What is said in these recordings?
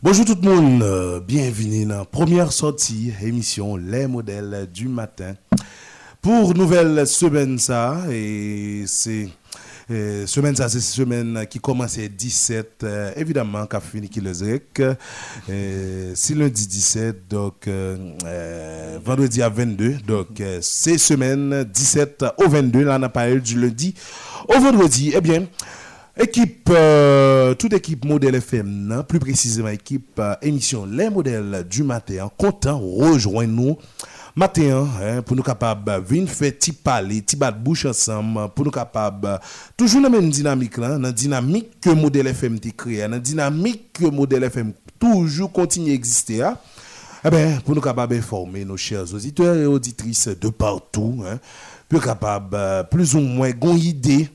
Bonjour tout le monde, euh, bienvenue dans la première sortie émission Les modèles du matin. Pour nouvelle semaine ça, et c'est euh, semaine ça, c'est semaine qui commence 17, euh, évidemment, qu'a fini le euh, c'est lundi 17, donc vendredi à 22, donc c'est semaine 17 au 22, là on a parlé du lundi au vendredi. Eh bien, Équipe, euh, toute équipe modèle FM, non? plus précisément équipe euh, émission Les Modèles du Matin, content, rejoignez-nous matin hein, pour nous capables venir faire petit parler, petit battre bouche ensemble, pour nous capables toujours dans la même dynamique là, dans dynamique que modèle FM t'a créé, dans dynamique que modèle FM toujours continue à exister. Hein? Eh ben, pour nous capables informer nos chers auditeurs et auditrices de partout, hein, plus capables euh, plus ou moins gon idée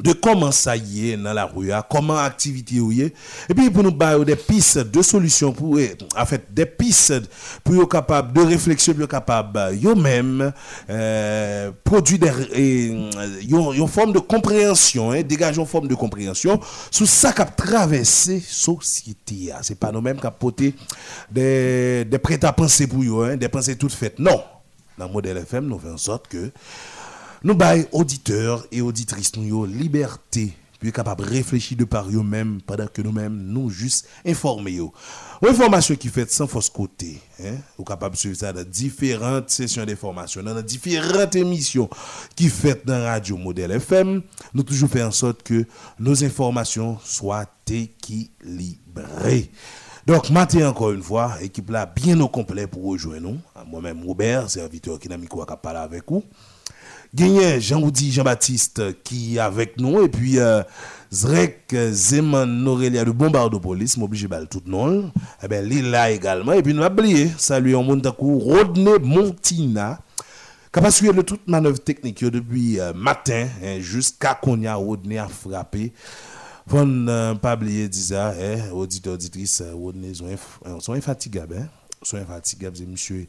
de comment ça y est dans la rue, comment activité y est. Et puis pour nous donner des pistes de solutions pour eh, en fait des pistes pour être capable de réflexion pour capable yo même euh, produire des une forme de compréhension, hein, dégager une forme de compréhension sur ça qui a traversé société. Hein. C'est pas nous mêmes qui porté des des prêts à penser pour eux, hein, des pensées toutes faites. Non. Dans le modèle FM, nous faisons en sorte que nous baillons auditeurs et auditrices nous liberté puis capable de réfléchir de par eux-mêmes pendant que nous-mêmes nous juste informer yo. Information qui fait sans fausse côté, hein, ou capable de suivre ça dans différentes sessions d'information, dans différentes émissions qui fait dans Radio Modèle FM, nous toujours faire en sorte que nos informations soient équilibrées. Donc, matin encore une fois, équipe là bien au complet pour rejoindre nous. Moi-même, Robert, serviteur qui n'a mis quoi parler avec vous Jean-Oudi Jean-Baptiste qui est avec nous et puis euh, Zrek Zeman Norelia de Bombardopolis, m'oblige bal tout nom. Eh ben là également et puis nous oublié saluer en monde Rodney Montina qui a suivi toute manœuvre technique depuis euh, matin hein, jusqu'à qu'on Rodney a frappé. Faut ne pas oublier hein, auditeur auditrice Rodney sont, infatigables hein. Sont infatigables, monsieur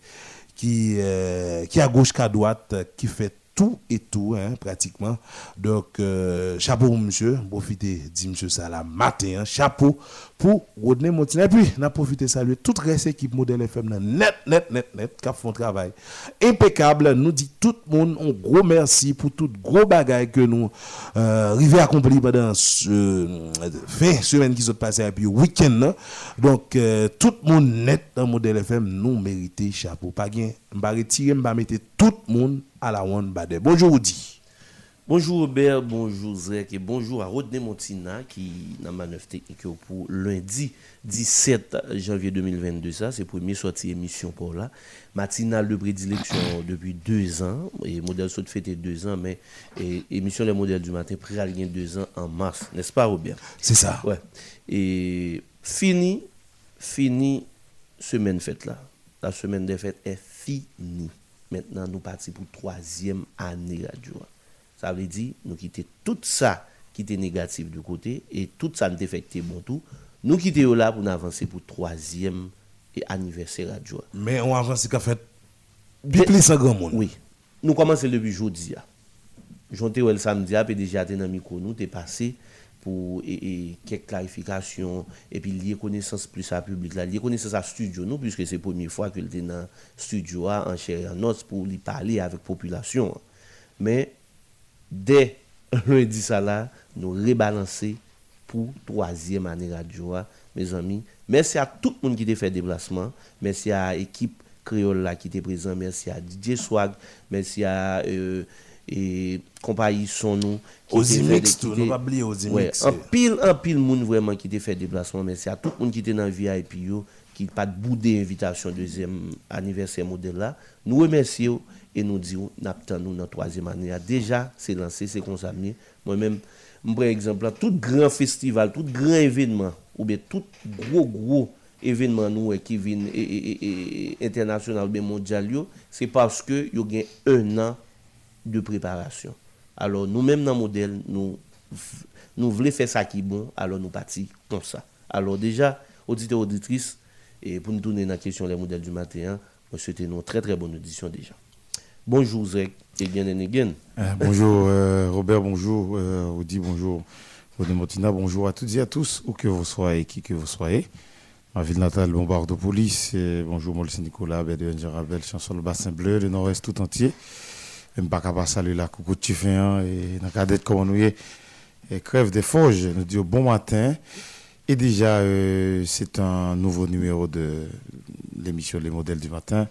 qui euh, qui à gauche qu'à droite qui fait tout et tout, hein, pratiquement. Donc, euh, chapeau, monsieur. Profitez, dit monsieur ça matin. Hein, chapeau pour Rodney Montina. Et puis, on a profité saluer toute reste équipe modèle FM, net, net, net, net, qui font travail impeccable. Nous dit tout le monde un gros merci pour tout gros bagage que nous euh, accomplir pendant ce euh, fin semaine qui s'est passé et puis week-end. Hein. Donc, euh, tout le monde net dans modèle FM, nous méritons chapeau. Pas gain, on va retirer, va mettre tout le monde à la one bade. Bonjour Audi. Bonjour Robert, bonjour Zek et bonjour à Rodney Montina qui n'a manœuvre technique pour lundi 17 janvier 2022. Ça, c'est première sortie émission pour là. Matinale de prédilection depuis deux ans. Et modèle saute fêté deux ans, mais émission Les modèles du matin près à deux ans en mars. N'est-ce pas Robert? C'est ça. Ouais. Et fini, fini semaine fête là. La semaine des fêtes est finie. Maintenant, nous partons pour troisième année radio. Ça veut dire, nous quittons tout ça qui était négatif de côté et tout ça nous affecté bon tout. Nous quittons là pour avancer pour troisième anniversaire radio. Mais on avance qu'a fait ça grand monde. Oui. Nous commençons depuis jeudi. Jonté le samedi, et déjà dans le micro, nous, t'es passé pour et, quelques clarifications et puis lier connaissance plus à public là lier connaissance à studio nous puisque c'est la première fois que était dans studio en chair en os pour lui parler avec population. Mais dès lundi ça là nous rebalancer pour troisième année radio mes amis. Merci à tout le monde qui a fait déplacement. Merci à l'équipe créole là qui était présent merci à DJ Swag. Merci à euh, e kompayi son nou. Ozimix tou, nou pa bli Ozimix. An eh. pil, an pil moun vwèman ki te fè deplasman, men se a tout moun ki te nan VIP yo, ki pat boudé invitation deuxième anniversaire modèle là. Nous remercions et nous disons, nous notre troisième année. Ah, déjà, c'est lancé, c'est consommé. Moi-même, je prends exemple, là, tout grand festival, tout grand événement, ou bien tout gros, gros événement nous, eh, qui vient et, et, et, international ou bien mondial, c'est parce que y a un an de préparation. Alors, nous-mêmes, dans le modèle, nous, nous voulons faire ça qui est bon, alors nous partons comme ça. Alors, déjà, auditeurs, auditrices, et pour nous tourner dans la question des modèles du matin, je souhaite une très très bonne audition déjà. Bonjour Zek, et bien again. Euh, bonjour euh, Robert, bonjour euh, Audi, bonjour René Montina, bonjour à toutes et à tous, où que vous soyez, qui que vous soyez. ma ville natale, Bombardopolis. Et bonjour, Molson Nicolas, Bédouin Jarabel, chanson le bassin bleu, le nord-est tout entier. Pas capable saluer la coucou de Tiffin et dans cadette comme nous et crève des forges. Nous disons bon matin. Et déjà, euh, c'est un nouveau numéro de l'émission Les modèles du matin.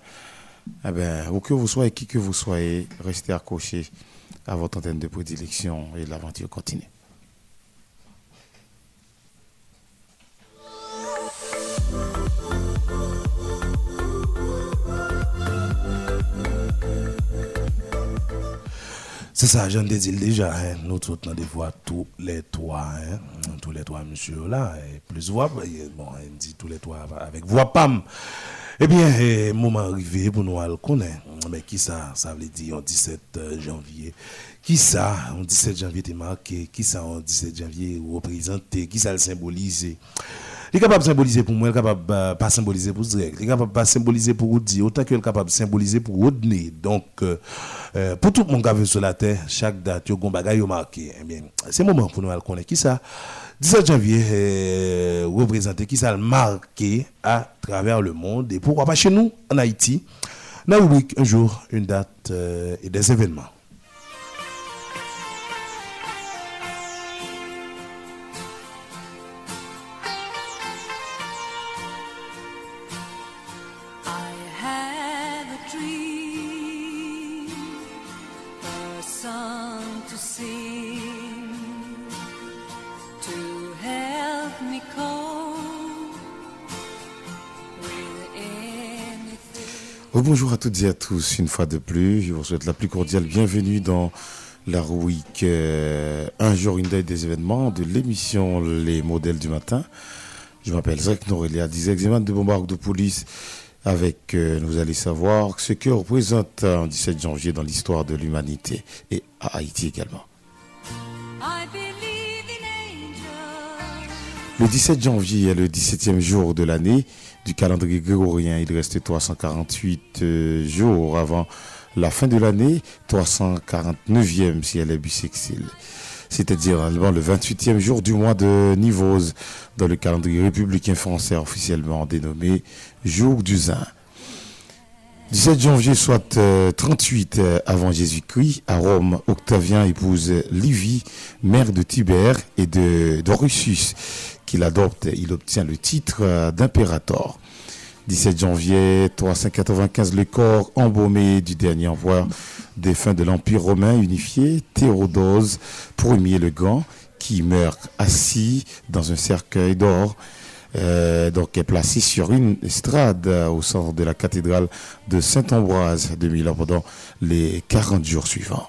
Eh bien, où que vous soyez, qui que vous soyez, restez accrochés à votre antenne de prédilection et l'aventure continue. C'est ça, j'en ai dit déjà, hein. nous tous des voix tous les trois, hein. tous les trois monsieur là, et plus voix, bon, on dit tous les trois avec voix pam. Eh bien, eh, moment arrivé pour nous le connaître, mais qui ça, ça veut dire en 17 euh, janvier, qui ça, en 17 janvier est marqué, qui ça en 17 janvier représenté, qui ça le symbolise. Il est capable de symboliser pour moi, il est capable de pas symboliser pour direct, il est capable de symboliser pour dire, autant qu'il est capable de symboliser pour Rodney. Donc, euh, euh, pour tout le monde qui veut sur la terre, chaque date, il y a un marqué. Eh bien, c'est le moment pour nous connaître qui ça. 17 janvier, euh, représenté qui ça marqué à travers le monde et pourquoi pas chez nous, en Haïti, dans la un jour, une date et des événements. À toutes et à tous, une fois de plus. Je vous souhaite la plus cordiale bienvenue dans la rubrique euh, Un jour, une date des événements de l'émission Les modèles du matin. Je m'appelle Zach Norelia, 10 examens de bombarde de police. Avec, euh, nous allez savoir ce que représente un 17 janvier dans l'histoire de l'humanité et à Haïti également. Le 17 janvier est le 17e jour de l'année du calendrier grégorien. Il reste 348 euh, jours avant la fin de l'année, 349e si elle est bisexile. C'est-à-dire le 28e jour du mois de Nivose dans le calendrier républicain français officiellement dénommé Jour du Zin. 17 janvier, soit 38 euh, euh, avant Jésus-Christ, à Rome, Octavien épouse Livie, mère de Tibère et de d'Orussus, qu'il adopte. Il obtient le titre euh, d'impérator. 17 janvier 395, le corps embaumé du dernier empereur défunt de l'Empire romain unifié, Théodose Ier le Grand, qui meurt assis dans un cercueil d'or euh, donc est placé sur une estrade euh, au centre de la cathédrale de Saint-Ambroise de Milan pendant les 40 jours suivants.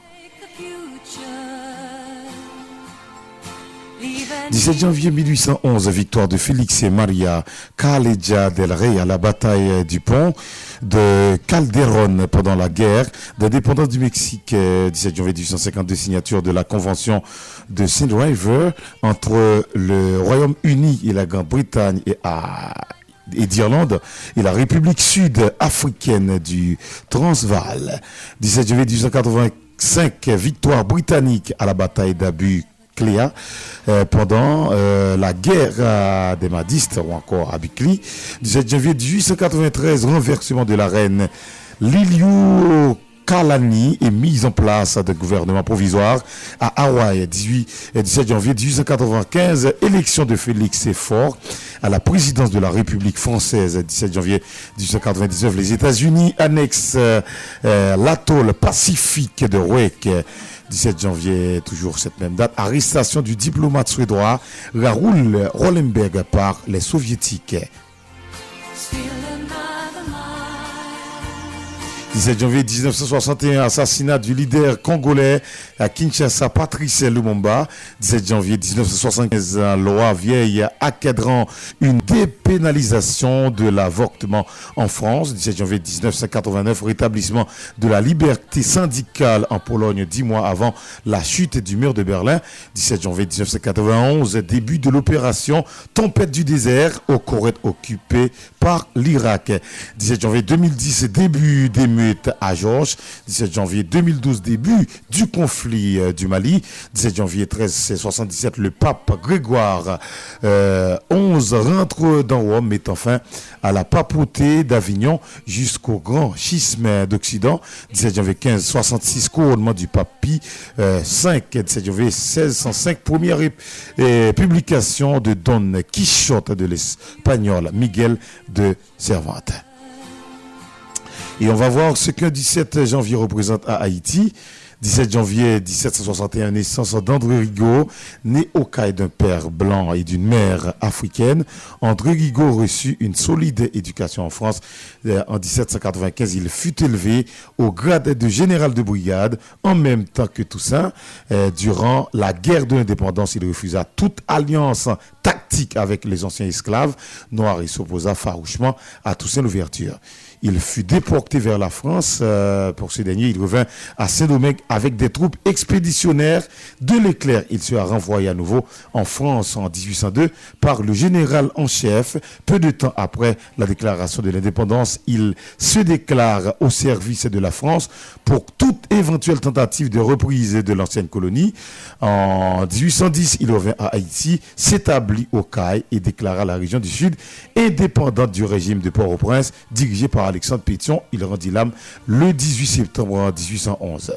17 janvier 1811, victoire de Félix et Maria Calleja del Rey à la bataille du pont de Calderón pendant la guerre d'indépendance du Mexique. 17 euh, janvier 1852, signature de la convention de Saint River entre le Royaume-Uni et la Grande-Bretagne et et d'Irlande et la République sud-africaine du Transvaal. 17 janvier 1885, victoire britannique à la bataille d'Abu Cléa euh, pendant euh, la guerre des Madistes ou encore à Bikli. 17 janvier 1893, renversement de la reine Liliu Kalani est mise en place de gouvernement provisoire à Hawaï. 18 et 17 janvier 1895, élection de Félix Effort à la présidence de la République française. 17 janvier 1899, les États-Unis annexent euh, l'atoll pacifique de Wake. 17 janvier, toujours cette même date, arrestation du diplomate suédois Raoul Rollenberg par les soviétiques. 17 janvier 1961, assassinat du leader congolais à Kinshasa, Patrice Lumumba. 17 janvier 1975, loi vieille accadrant une dépénalisation de l'avortement en France. 17 janvier 1989, rétablissement de la liberté syndicale en Pologne dix mois avant la chute du mur de Berlin. 17 janvier 1991, début de l'opération Tempête du désert au Corée occupé par l'Irak. 17 janvier 2010, début des à Georges. 17 janvier 2012, début du conflit euh, du Mali. 17 janvier 1377, le pape Grégoire 11 euh, rentre dans Rome, mettant fin à la papauté d'Avignon jusqu'au grand schisme d'Occident. 17 janvier 1566, couronnement du pape Pie euh, 5, 17 janvier 1605, première euh, publication de Don Quichotte de l'espagnol Miguel de Cervantes. Et on va voir ce qu'un 17 janvier représente à Haïti. 17 janvier 1761, naissance d'André Rigaud, né au caille d'un père blanc et d'une mère africaine. André Rigaud reçut une solide éducation en France. Euh, en 1795, il fut élevé au grade de général de brigade en même temps que Toussaint. Euh, durant la guerre de l'indépendance, il refusa toute alliance tactique avec les anciens esclaves noirs et s'opposa farouchement à Toussaint l'ouverture. Il fut déporté vers la France. Euh, pour ce dernier, il revint à Saint-Domingue avec des troupes expéditionnaires de l'éclair. Il sera renvoyé à nouveau en France en 1802 par le général en chef. Peu de temps après la déclaration de l'indépendance, il se déclare au service de la France pour toute éventuelle tentative de reprise de l'ancienne colonie. En 1810, il revint à Haïti, s'établit au CAI et déclara la région du Sud indépendante du régime de Port-au-Prince dirigé par Alexandre Pétion. Il rendit l'âme le 18 septembre 1811.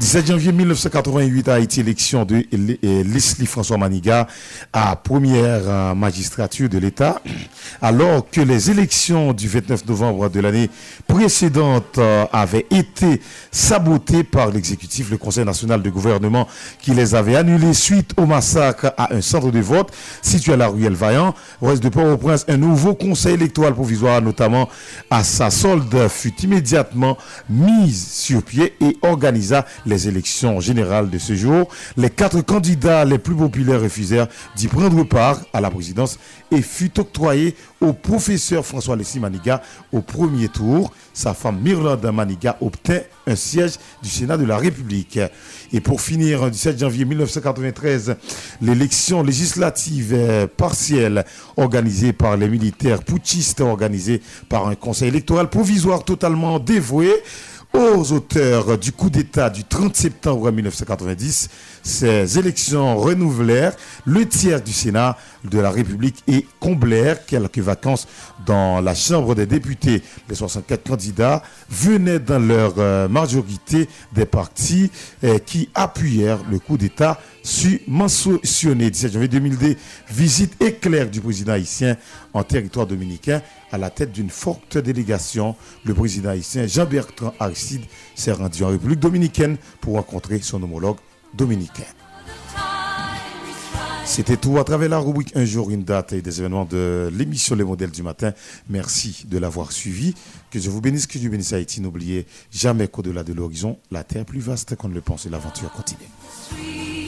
17 janvier 1988 à Haïti, élection de Leslie François Maniga à première euh, magistrature de l'État, alors que les élections du 29 novembre de l'année précédente euh, avaient été sabotées par l'exécutif, le Conseil national de gouvernement qui les avait annulées suite au massacre à un centre de vote situé à la rue Vaillant. Reste de Port-au-Prince, un nouveau conseil électoral provisoire, notamment à sa solde, fut immédiatement mis sur pied et organisa les élections générales de ce jour. Les quatre candidats les plus populaires refusèrent d'y prendre part à la présidence et fut octroyé au professeur François Leslie Maniga au premier tour. Sa femme Mirlande Maniga obtint un siège du Sénat de la République. Et pour finir, le 17 janvier 1993, l'élection législative partielle organisée par les militaires putschistes, organisée par un conseil électoral provisoire totalement dévoué aux auteurs du coup d'État du 30 septembre 1990. Ces élections renouvelèrent le tiers du Sénat de la République et comblèrent quelques vacances dans la Chambre des députés. Les 64 candidats venaient dans leur euh, majorité des partis euh, qui appuyèrent le coup d'État mentionné 17 janvier 2002, visite éclair du président haïtien en territoire dominicain à la tête d'une forte délégation. Le président haïtien Jean-Bertrand Aristide s'est rendu en République dominicaine pour rencontrer son homologue dominicain. C'était tout à travers la rubrique Un jour, une date et des événements de l'émission Les modèles du matin. Merci de l'avoir suivi. Que je vous bénisse, que Dieu bénisse Haïti. N'oubliez jamais qu'au-delà de l'horizon, la terre plus vaste qu'on ne le pense et l'aventure continue.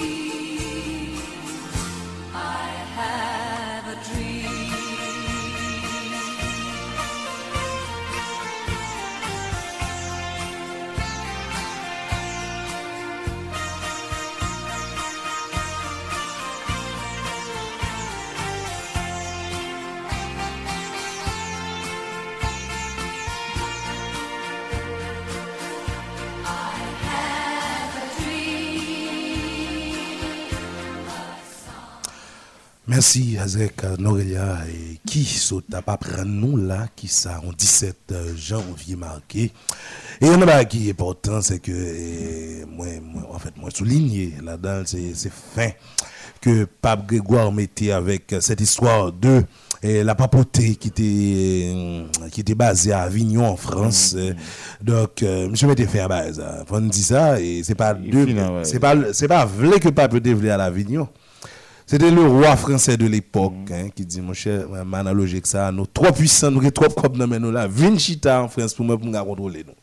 Merci Azek Norelia et qui saute pas prendre nous là qui ça en 17 euh, janvier marqué. Et on a qui est important c'est que moi, en fait moi souligné là-dedans c'est fin que Pape Grégoire mettait avec cette histoire de la papauté qui était qui était basée à Avignon en France. Mm-hmm. donc euh, monsieur mettait fait à base on dit ça et c'est pas deux c'est pas c'est pas vrai que Pape devait à l'Avignon c'était le roi français de l'époque hein, qui dit, mon cher, ma analogie que ça, nous trop puissants, nous sommes trop comme nous nous là, Vinchita en France pour moi pour nous contrôler nous.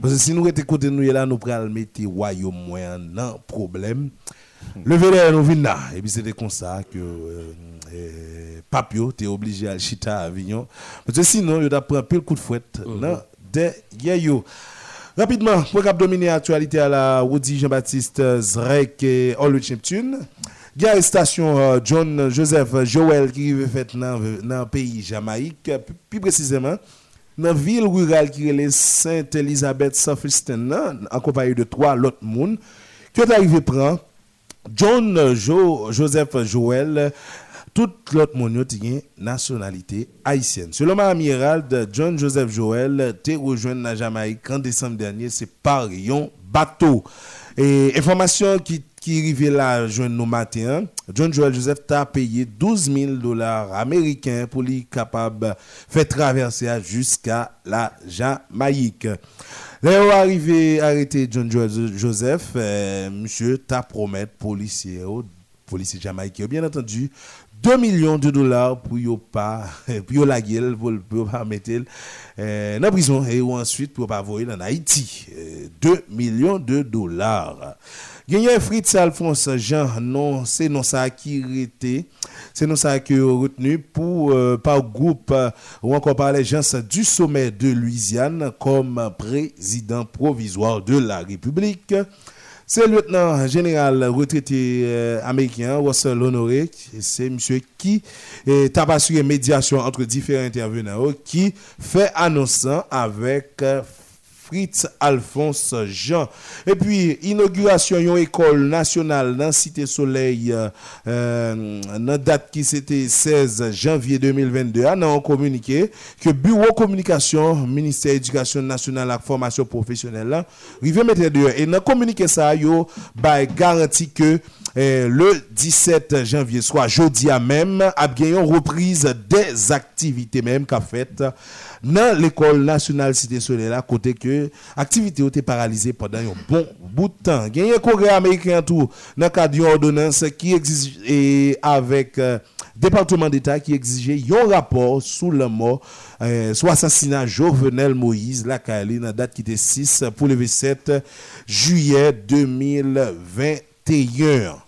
Parce que si nous étions côté nous là, nous pourrions mettre royaume moins non problème. Mm. Le verre nous vient là. Et puis c'était comme ça que euh, euh, Papio était obligé à chita à Avignon. Parce que sinon, il a pris un peu le coup de fouette. Mm-hmm. Non, de yo. Rapidement, pour dominer l'actualité à la Woody Jean-Baptiste Zrek et Olu Neptune. Gya estasyon euh, John Joseph Joel ki rive fet nan, nan peyi Jamaik, pi precizeman, nan vil rural ki rele Saint Elizabeth Southwestern nan, akopaye de 3 lot moun, ki yo ta rive pran, John jo, Joseph Joel, tout lot moun yo ti gen nasyonalite Haitienne. Selon amiral de John Joseph Joel, te rejoen nan Jamaik an Desem denye se par yon bato. E informasyon ki qui arrivait là jeune nos matin, John Joel Joseph t'a payé 12 000 dollars américains pour lui capable faire traverser jusqu'à la Jamaïque. Là, arrivé arrêter John Joel Joseph, euh, monsieur t'a promis policier, policier jamaïcain, bien entendu, 2 millions de dollars pour ne pas pour la gueule pas mettre euh, dans prison et ensuite pour pas voyer en Haïti 2 euh, millions de dollars Gagné Fritz Alphonse Jean, non, c'est non qui était, c'est non est retenu pour euh, par groupe euh, ou encore par gens du sommet de Louisiane comme président provisoire de la République. C'est le lieutenant général retraité euh, américain Russell Honoré, c'est monsieur qui est assuré médiation entre différents intervenants qui fait annonçant avec Fritz Alphonse Jean. Et puis, inauguration yon école nationale dans Cité Soleil, euh, euh nan date qui c'était 16 janvier 2022, a nan communiqué que Bureau Communication, Ministère Éducation Nationale et Formation Professionnelle, là, rive mettre dehors. Et nan communiqué ça, yo, bah, garantit que eh, le 17 janvier, soit jeudi à même, a bien yon reprise des activités même qu'a faite nan l'Ecole Nationale Cité Soleil la kote ke aktivite yo te paralize padan yon bon bout tan. Genye kongre Amerikyan tou nan kad yon ordonans ki exige e avek euh, Departement d'Etat ki exige yon rapor sou la mor euh, sou asasina Jovenel Moïse la Kaeli nan dat ki te 6 pou leve 7 juye 2021.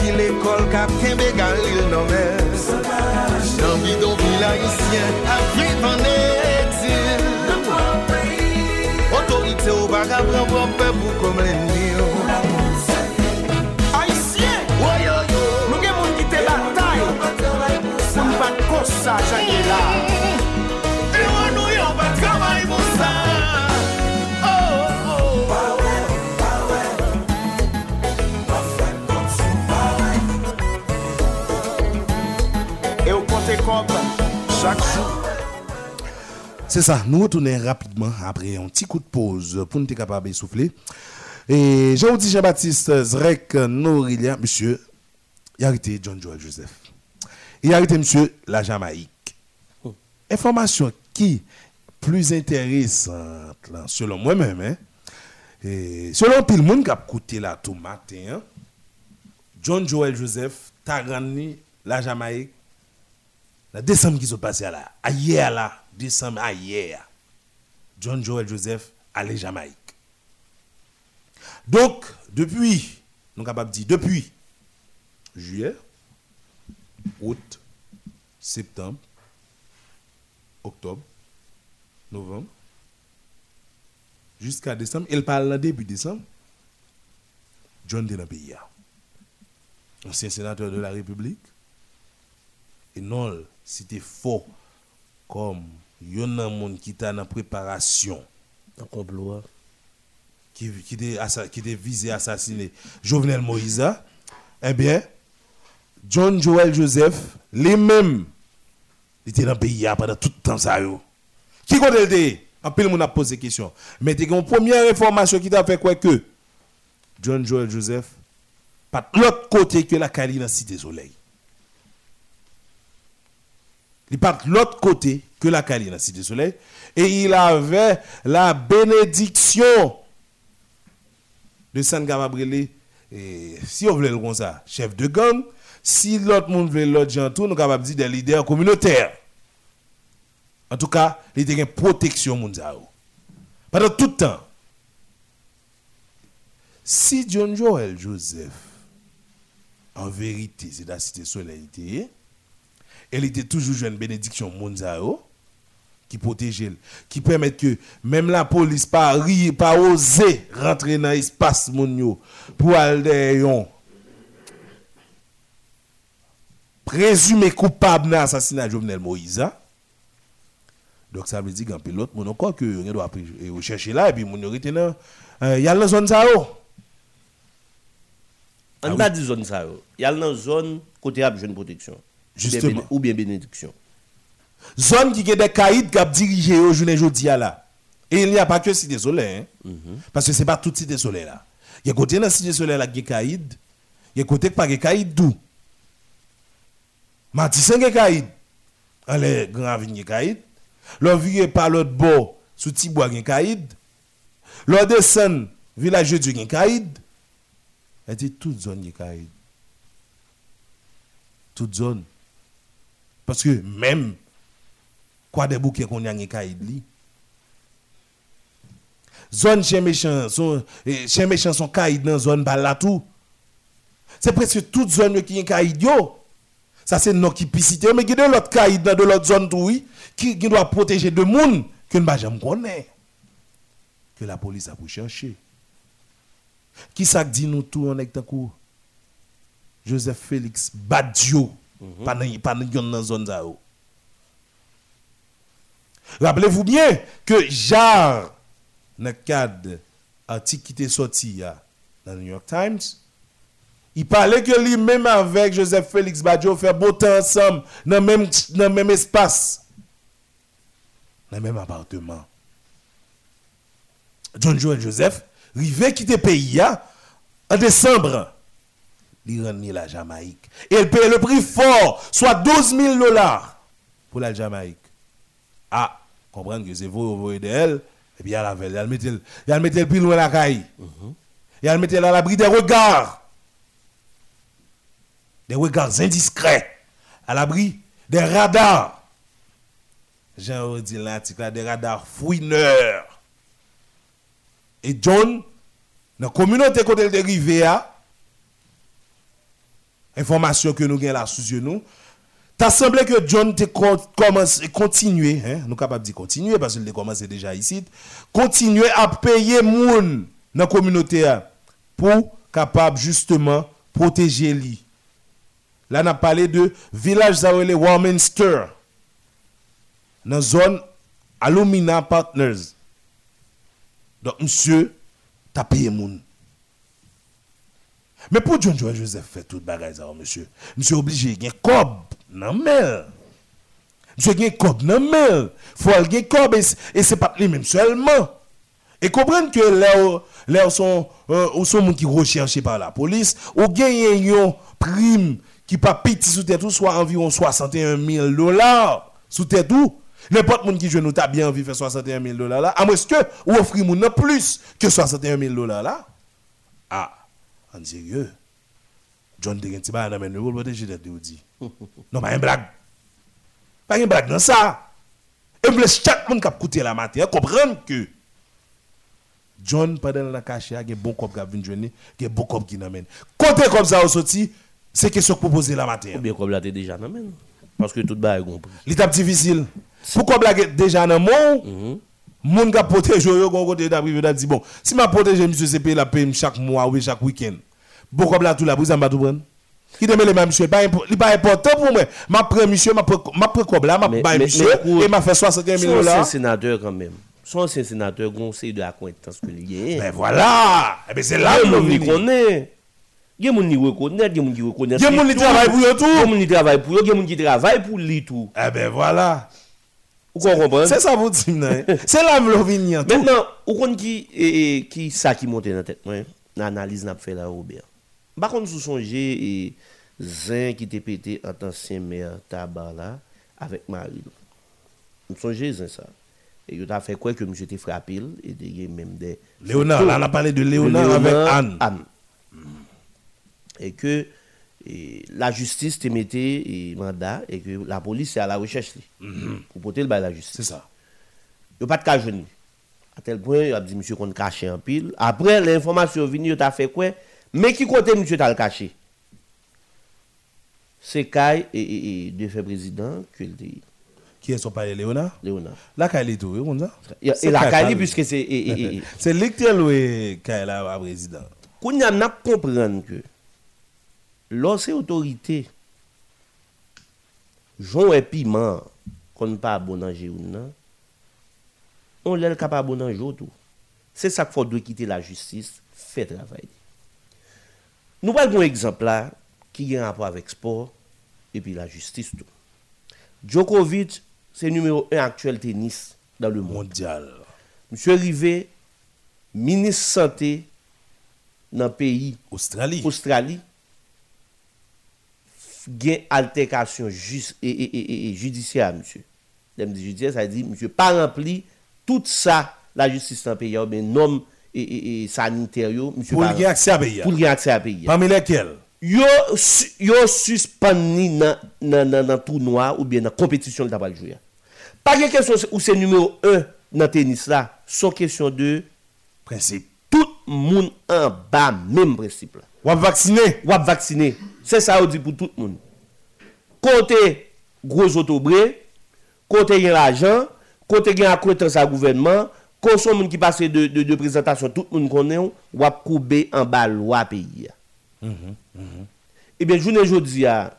ki l'ekol kap kembe garil nan men Nan bidon vila yisyen ap vivan eksil Otorite ou baga pran bon pran pe pou kom lenni nil Aisyen, woyoyo, nou gen moun ki te batay Moun bat kosa janye la C'est ça, nous retournons rapidement après un petit coup de pause pour nous être capable de souffler. Et Jean-Baptiste Jean-Baptiste Zrek Norilia, monsieur, il a arrêté John Joel Joseph. Il a arrêté monsieur la Jamaïque. Oh. Information qui plus intéressante, selon moi-même, hein, et selon tout le monde qui a écouté là tout matin, hein, John Joel Joseph, Tarani, la Jamaïque, la décembre qui se passé là, hier là, décembre, hier, John Joel Joseph allait Jamaïque. Donc, depuis, nous sommes capables depuis juillet, août, septembre, octobre, novembre, jusqu'à décembre, il parle début décembre, John de ancien sénateur de la République, et non c'était faux. Comme il y a un monde qui était en préparation un complot qui qui était visé assassiner Jovenel Moïse eh bien John Joel Joseph les mêmes était dans le pays pendant tout le temps ça yo. Qui connaît en peu monde a posé question. Mais tu une première information qui t'a fait quoi que? John Joel Joseph pas de l'autre côté que la Cali dans Cité Soleil il part de l'autre côté que la Cali la Cité Soleil. Et il avait la bénédiction de San Gabriel. Et si on voulait le comme chef de gang, si l'autre monde voulait l'autre gens nous capable dire des leaders communautaires. En tout cas, il était une protection mondiale. Pendant tout le temps. Si John Joel Joseph, en vérité, c'est la cité soleil, elle était toujours une bénédiction mondiale qui protège, qui permet que même la police pas pas oser rentrer dans l'espace mondial pour aller présumé coupable l'assassinat de Jovenel Moïse. Hein. Donc ça veut dire qu'un pilote, mon encore que on doit rechercher là et puis mon dans il y a la zone ça On pas dit zone ça Il y a la zone côté à jeune protection. Justement. Ou bien bénédiction. Zone qui a des caïds qui a dirigé au journée aujourd'hui là. Et il n'y a pas que Cité Soleil. Hein? Parce que ce n'est pas toute Cité Soleil là. Il y a côté dans Cité Soleil là qui est caïd. Il y a côté qui pas caïd d'où? Matissan qui est caïd. Allez, grand vigne caïd. L'on vient par l'autre bord, sous Tibois gen caïd. L'on descend, village de gen caïd. Elle dit toute zone gen caïd. Toute zone. Parce que même, quoi des bouquets qu'on a gen caïd li. Zone chez méchant, son, chez méchant son caïd dans zone tout. C'est presque toute zone qui est caïd. Ça c'est non qui. Mais y a l'autre caïd dans l'autre zone oui qui, doit protéger de monde que ne connaît que la police a pour chercher. Qui ça dit nous tout en est Joseph Félix Badio pas dans zone. Rappelez-vous bien que Jar dans le cadre était sorti dans le New York Times il parlait que lui-même avec Joseph Félix Badio fait beau temps ensemble dans même dans le même espace dans le même appartement. John Joel Joseph, rivé quitter le pays en décembre. Il rentre la Jamaïque. Et il paye le prix fort, soit 12 000 dollars pour la Jamaïque. Ah, comprendre que c'est vous, vous d'elle, et puis elle elle met le mettait plus loin la caille. Et elle mettait à l'abri des regards. Des regards indiscrets. À l'abri des radars. Jean dit l'article des radars fouineurs. Et John, dans la communauté côté de à information que nous avons là sous nous, t'as semblé que John te commence continuer, hein, nous capable de continuer parce qu'il a commencé déjà ici, continuer à payer moun dans la communauté pour capable justement protéger lui. Là, on a parlé de village Zawele Warminster dans la zone Alumina Partners. Donc, monsieur, t'as payé moun. Mais pour John Joel Joseph fait tout bagage ça, monsieur. Monsieur obligé de cob dans mel. Monsieur gen cob dans mel. Faut gen cob et c'est pas lui même seulement. Et comprendre que là là sont euh, recherchés par la police ou gagne une prime qui pas petit sous tête soit environ 61 000 dollars sous tête tout N'importe qui qui joue nous bien envie faire 61 000 dollars là. À moins que ou offrir moun plus que 61 000 dollars là. Ah, en sérieux. John de gen ti ba nan men nou protéger tête ou dit. Non, pas une blague. Pas une blague dans ça. Et vous chaque monde qui a coûté la matière comprendre que John pendant la caché a bon cop qui vinn joindre, qui bon cop qui n'amène. Côté comme ça au sorti, c'est question de proposer la matière. Ou bien comme là déjà n'amène. Parce que tout est compris. L'étape difficile. Pourquoi blague déjà dans mon mhm. Moun ka protège yo gon côté da privé dit bon, si m'a protège monsieur payer la paye chaque mois ou chaque week-end. Pourquoi bla tout la brise m'a tout prendre qui te le pas il pas important pour moi. M'a prend monsieur m'a là m'a ba et m'a fait 61 000 dollars. C'est sénateur quand même. Son de acquaintance que lié. Ben voilà. Et eh ben c'est là que nous connaît. Il y a des gens qui reconnaissent, il y a des gens qui reconnaissent. Il y a des gens qui travaillent pour eux tout. Il y a des Ou kon kompren? Se sa pou tim nan. Se la m lovin yon. Mètenan, ou kon ki, e, e, ki sa ki monte nan tet mwen, nan analize nan pou fè la Robert. Bakon sou sonje e, zin ki te pete an tan semer taban la avèk Maril. M sonje zin sa. E yo ta fè kwe ke m jete frapil e de ye mèm de... Léonard, la la pale de Léonard avèk Anne. Anne. Mm. E ke... et la justice te mettait et mandat et que la police est à la recherche Mhm. pour porter le bail la justice. C'est ça. Il n'y a pas de cas jeune. À tel point, il a dit monsieur qu'on caché en pile. Après, l'information est venue, il a fait quoi? Mais qui côté monsieur t'a le caché? C'est Kai et, et, et deux faits président que le dit, Qui est son père, Léonard? Léonard. La Kali tout, oui, comme ça Et, la Kali, Kali. puisque c'est. C'est lecteur ou Kaila à président Qu'on y a comprendre que lò se otorite, joun wè piman kon pa abonanje ou nan, on lèl kap abonanje ou tou. Se sak fò dwe kite la justis, fè travay di. Nou pal kon ekzemplar ki gen rapor avèk sport epi la justis tou. Djokovic se numèro 1 aktuel tenis dan le mondial. Monsye Rivet, Ministre Santé nan peyi Australi. gen alterkasyon e, e, e, judisyar, msye. Dem di judisyar, sa di, msye, pa rempli tout sa la justis nan peyi yo, men nom e saniteryo, msye. Pou gen aksè a peyi ya. Pou gen aksè a peyi ya. Pamè lèkèl? Yo, yo suspend ni nan, nan, nan, nan tournoi ou bien nan kompetisyon l tabal jouya. Pa gen kesyon ou se numero 1 nan tenis la, son kesyon de prinsip. moun an ba menm presip la. Wap vaksine? Wap vaksine. Se sa ou di pou tout moun. Kote groz otobre, kote yon ajan, kote gen akwetans a gouvenman, konson moun ki pase de, de, de prezentasyon tout moun konen, wap koube an ba lwa peyi ya. Eh mm -hmm, mm -hmm. Ebyen jounen jodi ya,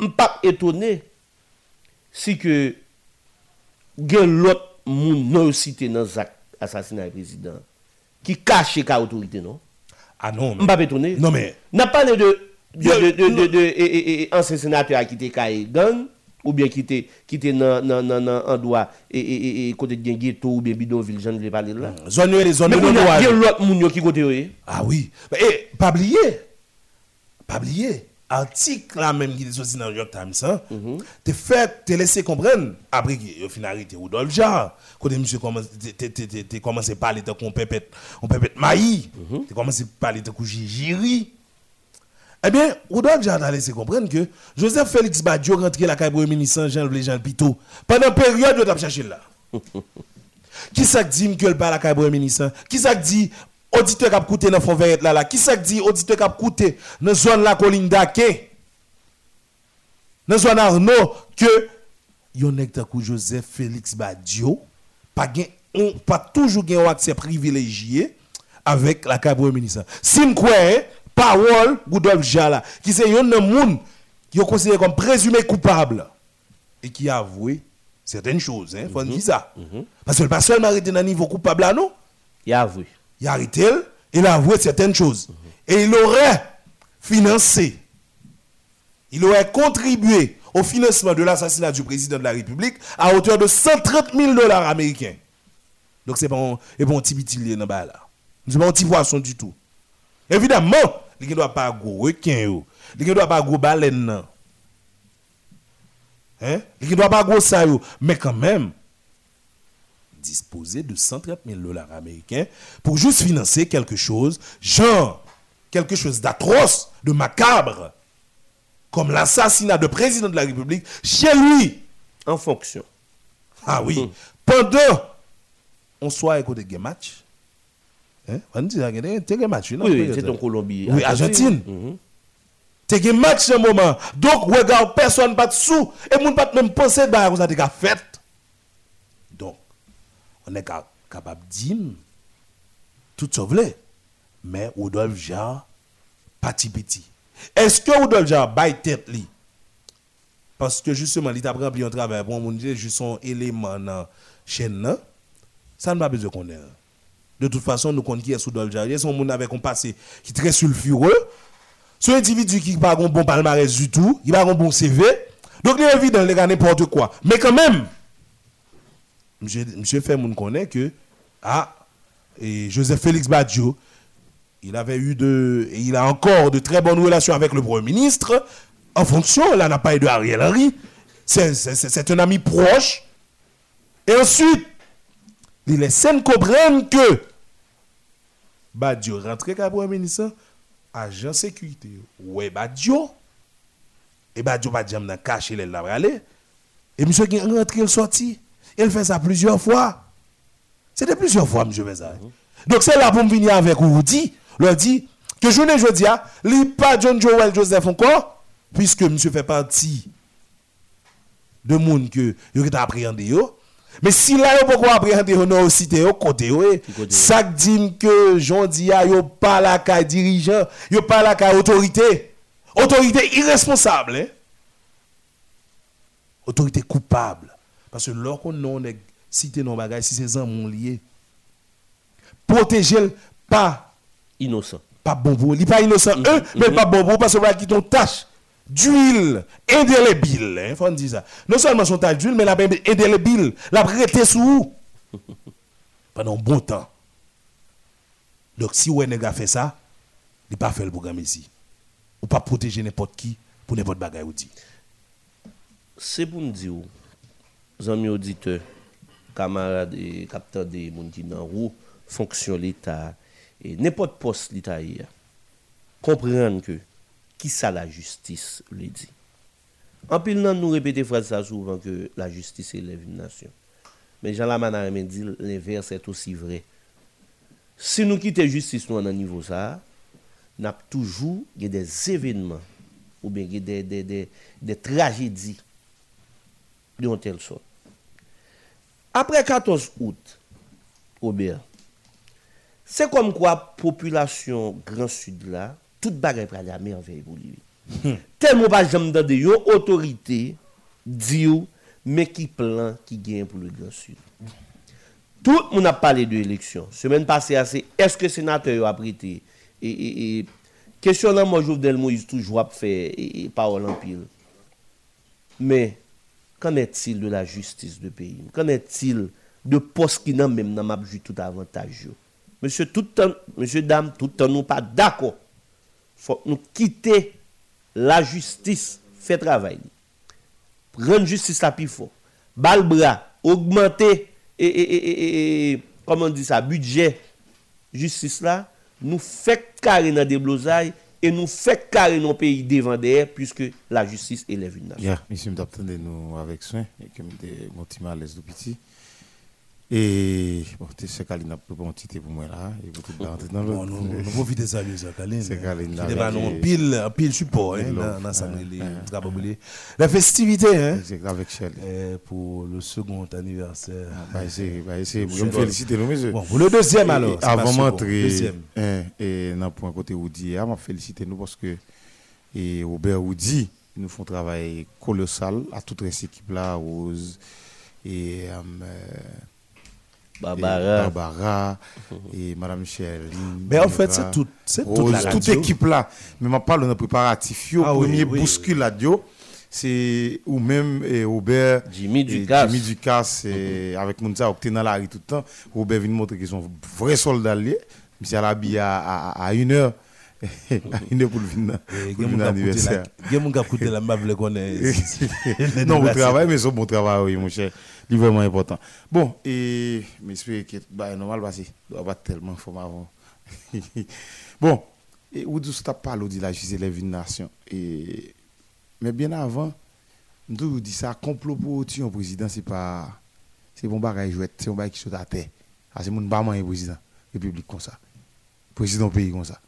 mpap etone si ke gen lot moun non site nan zak asasina e prezident. Qui cache ka autorité non? Ah non. je ne pas étonné Non mais. n'a pas de de de de de non. et, et, et, ancien sénateur qui était caillé gang ou bien qui était qui était dans dans endroit et et et, et côté de ghetto ou bien bidonville j'en ai parlé là Zone les zones mais de il y a l'autre monde qui côté eh? Ah oui. Et pas oublier. Pas oublier. Article là même qui est sorti dans le New York Times, hein, te fait, te laissé comprendre, après que au final arrêté Rudolf Jarre, quand monsieur commencé à parler de qu'on pépette, on pépette maï, te commencé à parler de qu'on jiri. Eh bien, Rudolf Jarre a laissé comprendre que Joseph Félix Badio rentré la caille premier ministre Jean-Louis Jean Pito, pendant période où tu cherché là. Qui ça dit que le pas la caille premier ministre Qui ça dit auditeur qui a coûté dans fond vert là là. Qui ça dit auditeur qui a coûté dans zone la colline d'Aké Dans zone Arnaud que yon nèg Joseph Félix Badio pas on pas toujours un accès privilégié avec la premier ministre. Si m'kwe parole Rudolf Jala qui c'est yon nan moun qui est considéré comme présumé coupable et qui a avoué certaines choses hein faut dire ça. Parce que le pas seulement arrêté dans niveau coupable là non? Il a avoué il a arrêté il a avoué certaines choses. Et il aurait financé il aurait contribué au financement de l'assassinat du président de la République à hauteur de 130 000 dollars américains. Donc c'est pas un petit lié dans là. C'est pas un petit poisson du tout. Évidemment il ne doit pas gros requin il ne doit pas gros baleine. Hein? Il ne doit pas gros ça mais quand même disposer de 130 000 dollars américains pour juste financer quelque chose, genre quelque chose d'atroce, de macabre, comme l'assassinat de président de la République chez lui. en fonction Ah oui, pendant on soit écouté des match. Hein? On dit ça, t'es un match, oui, c'est en Colombie Oui, Argentine. Mhm. T'es un match ce moment. Donc, regarde, personne pas sous. Et moun pas même penser bah, vous avez fait. On est ca- capable de dire tout ça voulait. Mais Rodolphe Jarre, pas petit. Est-ce que Rodolphe Jarre baille tête li? Parce que justement, il t'a rempli un travail pour mon dire juste son élément dans la chaîne, ça ne va pas besoin qu'on ait. De toute façon, nous connaissons qui est Rodolphe Jarre. Il y a son monde avec un passé qui est très sulfureux. Ce individu qui n'a pas un bon palmarès du tout, qui n'a pas un bon CV. Donc, il est évident, il a n'importe quoi. Mais quand même, monsieur, Fermoun connaît que, ah, et Joseph Félix Badjo, il avait eu de, et il a encore de très bonnes relations avec le Premier ministre, en fonction, là, n'a pas eu de Ariel Henry. C'est- un ami proche Et ensuite, il laisse comprendre que Badio rentre comme premier ministre, agent sécurité. Ouais, Badio. Et Badio pas jamais caché aller. Et monsieur qui rentre, il sorti. Il fait ça plusieurs fois. C'était plusieurs fois, monsieur fait ça. Donc c'est là pour me venir avec vous dit, leur dit que je ne dis pas, il pas John Joel Joseph encore, puisque monsieur fait partie de monde que vous avez appréhendé. Mais si là, vous pouvez appréhender non cité au côté, oui. ça dit que Jean Dia, yo pas la caille dirigeant, yo pas la caille autorité. Autorité irresponsable. Hein? Autorité coupable. Parce que lorsqu'on non cité nos bagages, si c'est un mon lié, protéger pas Innocent. pas bon pour il pas innocent un mais pas bon pour parce que qui ton tâche. D'huile indélébile hein faut dire ça. Non seulement son tâche d'huile mais la même indélébile la prêté sous pendant un bon temps. Donc si ouais nèg a fait ça il pas fait le programme ici. Ou pas protéger n'importe qui pour n'importe bagaille ou dit. C'est pour nous dire, zanmi audite, kamarade e kapta de moun ki nan rou, fonksyon l'Etat, e nepot pos l'Etat ya, komprende ke, ki sa la justis li di. Anpil nan nou repete fraze sa souvan ke la justis eleve yon nasyon. Men jan la man a remen di, l'inverse et osi vre. Se nou kite justis nou an nan nivou sa, nap toujou ge de evenman, ou ben ge de, de, de, de tragedi, de yon tel sot. Apre 14 out, Robert, se kom kwa populasyon Gran Sud la, tout bagay pralè a merveille pou li. Hmm. Tel mou pa jam dande yo otorite, di yo, me ki plan ki gen pou le Gran Sud. Tout moun ap pale de eleksyon. Semen pase ase, eske senatè yo ap rete? E, e, e, kesyon nan mou jouvdel mou, toujwa ap fe, e, e, pa ou l'ampil. Men, Qu'en est-il de la justice du pays Qu'en est-il de postes qui n'ont même pas tout avantage Monsieur, tout temps, monsieur, dame, tout le temps, nous pas d'accord. faut nous quitter la justice, fait travail. Rendre justice la plus fort. Balbra, augmenter, et, et, et, comment on dit ça, budget, justice là, nous fait carré dans des blousailles et nous fait carrer nos pays devant derrière puisque la justice élève une nation. Yeah, monsieur, m'attendez nous avec soin et que mon petit mal à l'aise petit. Et bon, c'est Kaline a préparé un thé pour moi là et pour tout rentrer dans Bon, l'autre. nous, nous profitons de ça, ça, Kaline. C'est Kaline, Qui là, avec- nous pile, un pile support, hein, dans, ouais. tra- oublier. La festivité, hein, C'est avec Shelley. eh, pour le second anniversaire. Bah, c'est, bah, c'est, je C'est me bon. félicite, nous, monsieur? Bon, pour le deuxième, alors. C'est avant d'entrer hein, et dans le point côté Oudi, je féliciter nous parce que et Robert Oudi nous font un travail colossal à toute cette équipe là, Rose et euh, et Barbara. Barbara et Madame Michel. Mais en fait, c'est tout- c'est toute la toute radio. équipe là. Mais je parle de préparatif. Yo, Ah premier oui, bousculade, yo, c'est ou même et Robert Jimmy et Ducasse. Jimmy Ducasse et avec Mounsa qui dans la rue tout le temps. Robert vient montrer qu'ils sont vrais soldats liés. Monsieur Alabi à, à, à une heure. à une heure pour le Eh, le anniversaire. la- gen moun kap koute la map le konnen. non, bon travail, mais c'est bon travail, oui, mon cher. C'est vraiment important. Bon, et, j'espère que, bah, normal, parce que, doit pas tellement forme avant. bon, et, du tu parlé de la justice de nation. Et, mais bien avant, nous dit ça, complot pour tuer un président, c'est pas, c'est bon bagage c'est un bagage qui saute à terre. Ah, c'est mon baman un président, république comme ça. Président pays comme ça.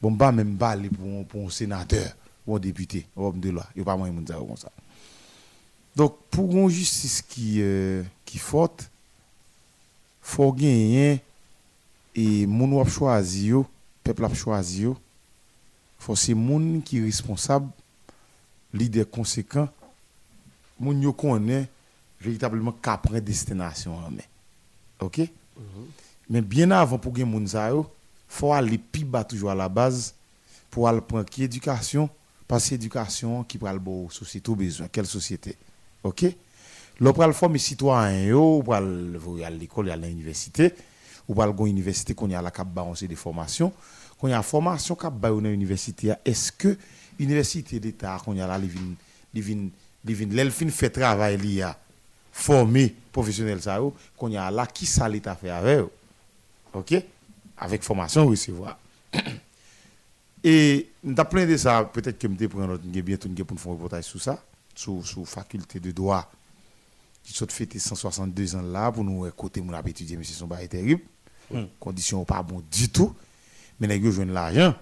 Bon, pas même parler pour, pour un sénateur ou un député, homme de loi. Il pas moyen de dire comme ça. Donc, pour une justice qui, euh, qui forte, il faut gagner et moun wap choisi yo, peuple a choisi yo, faut c'est moun qui est responsable, leader conséquent, moun yo connaît véritablement qu'à prendre destination en main. OK Mais bien avant pour gagner moun sa yo, faut aller plus bas toujours à la base pour aller prendre qui éducation parce que éducation qui prend le bon société besoin. Quelle société? OK? L'on pral former citoyen yo, pral à l'école, à l'université, ou pral gon université qu'on y a la cap ba on des formations, qu'on y a formation cap ba dans université, est-ce que université d'état qu'on y a là li vinn li vinn li vinn l'el fin fait travail li a former professionnels ça yo, qu'on y a là qui ça l'état fait avec eux. OK? Avec formation recevoir. Et plein de ça, peut-être que nous prendre bientôt pour faire un reportage sur ça, sur sur faculté de droit qui sont fêté 162 ans là pour nous côté mon étudier mais c'est son bail terrible. Conditions pas bon du tout. Mais les gens joignent l'argent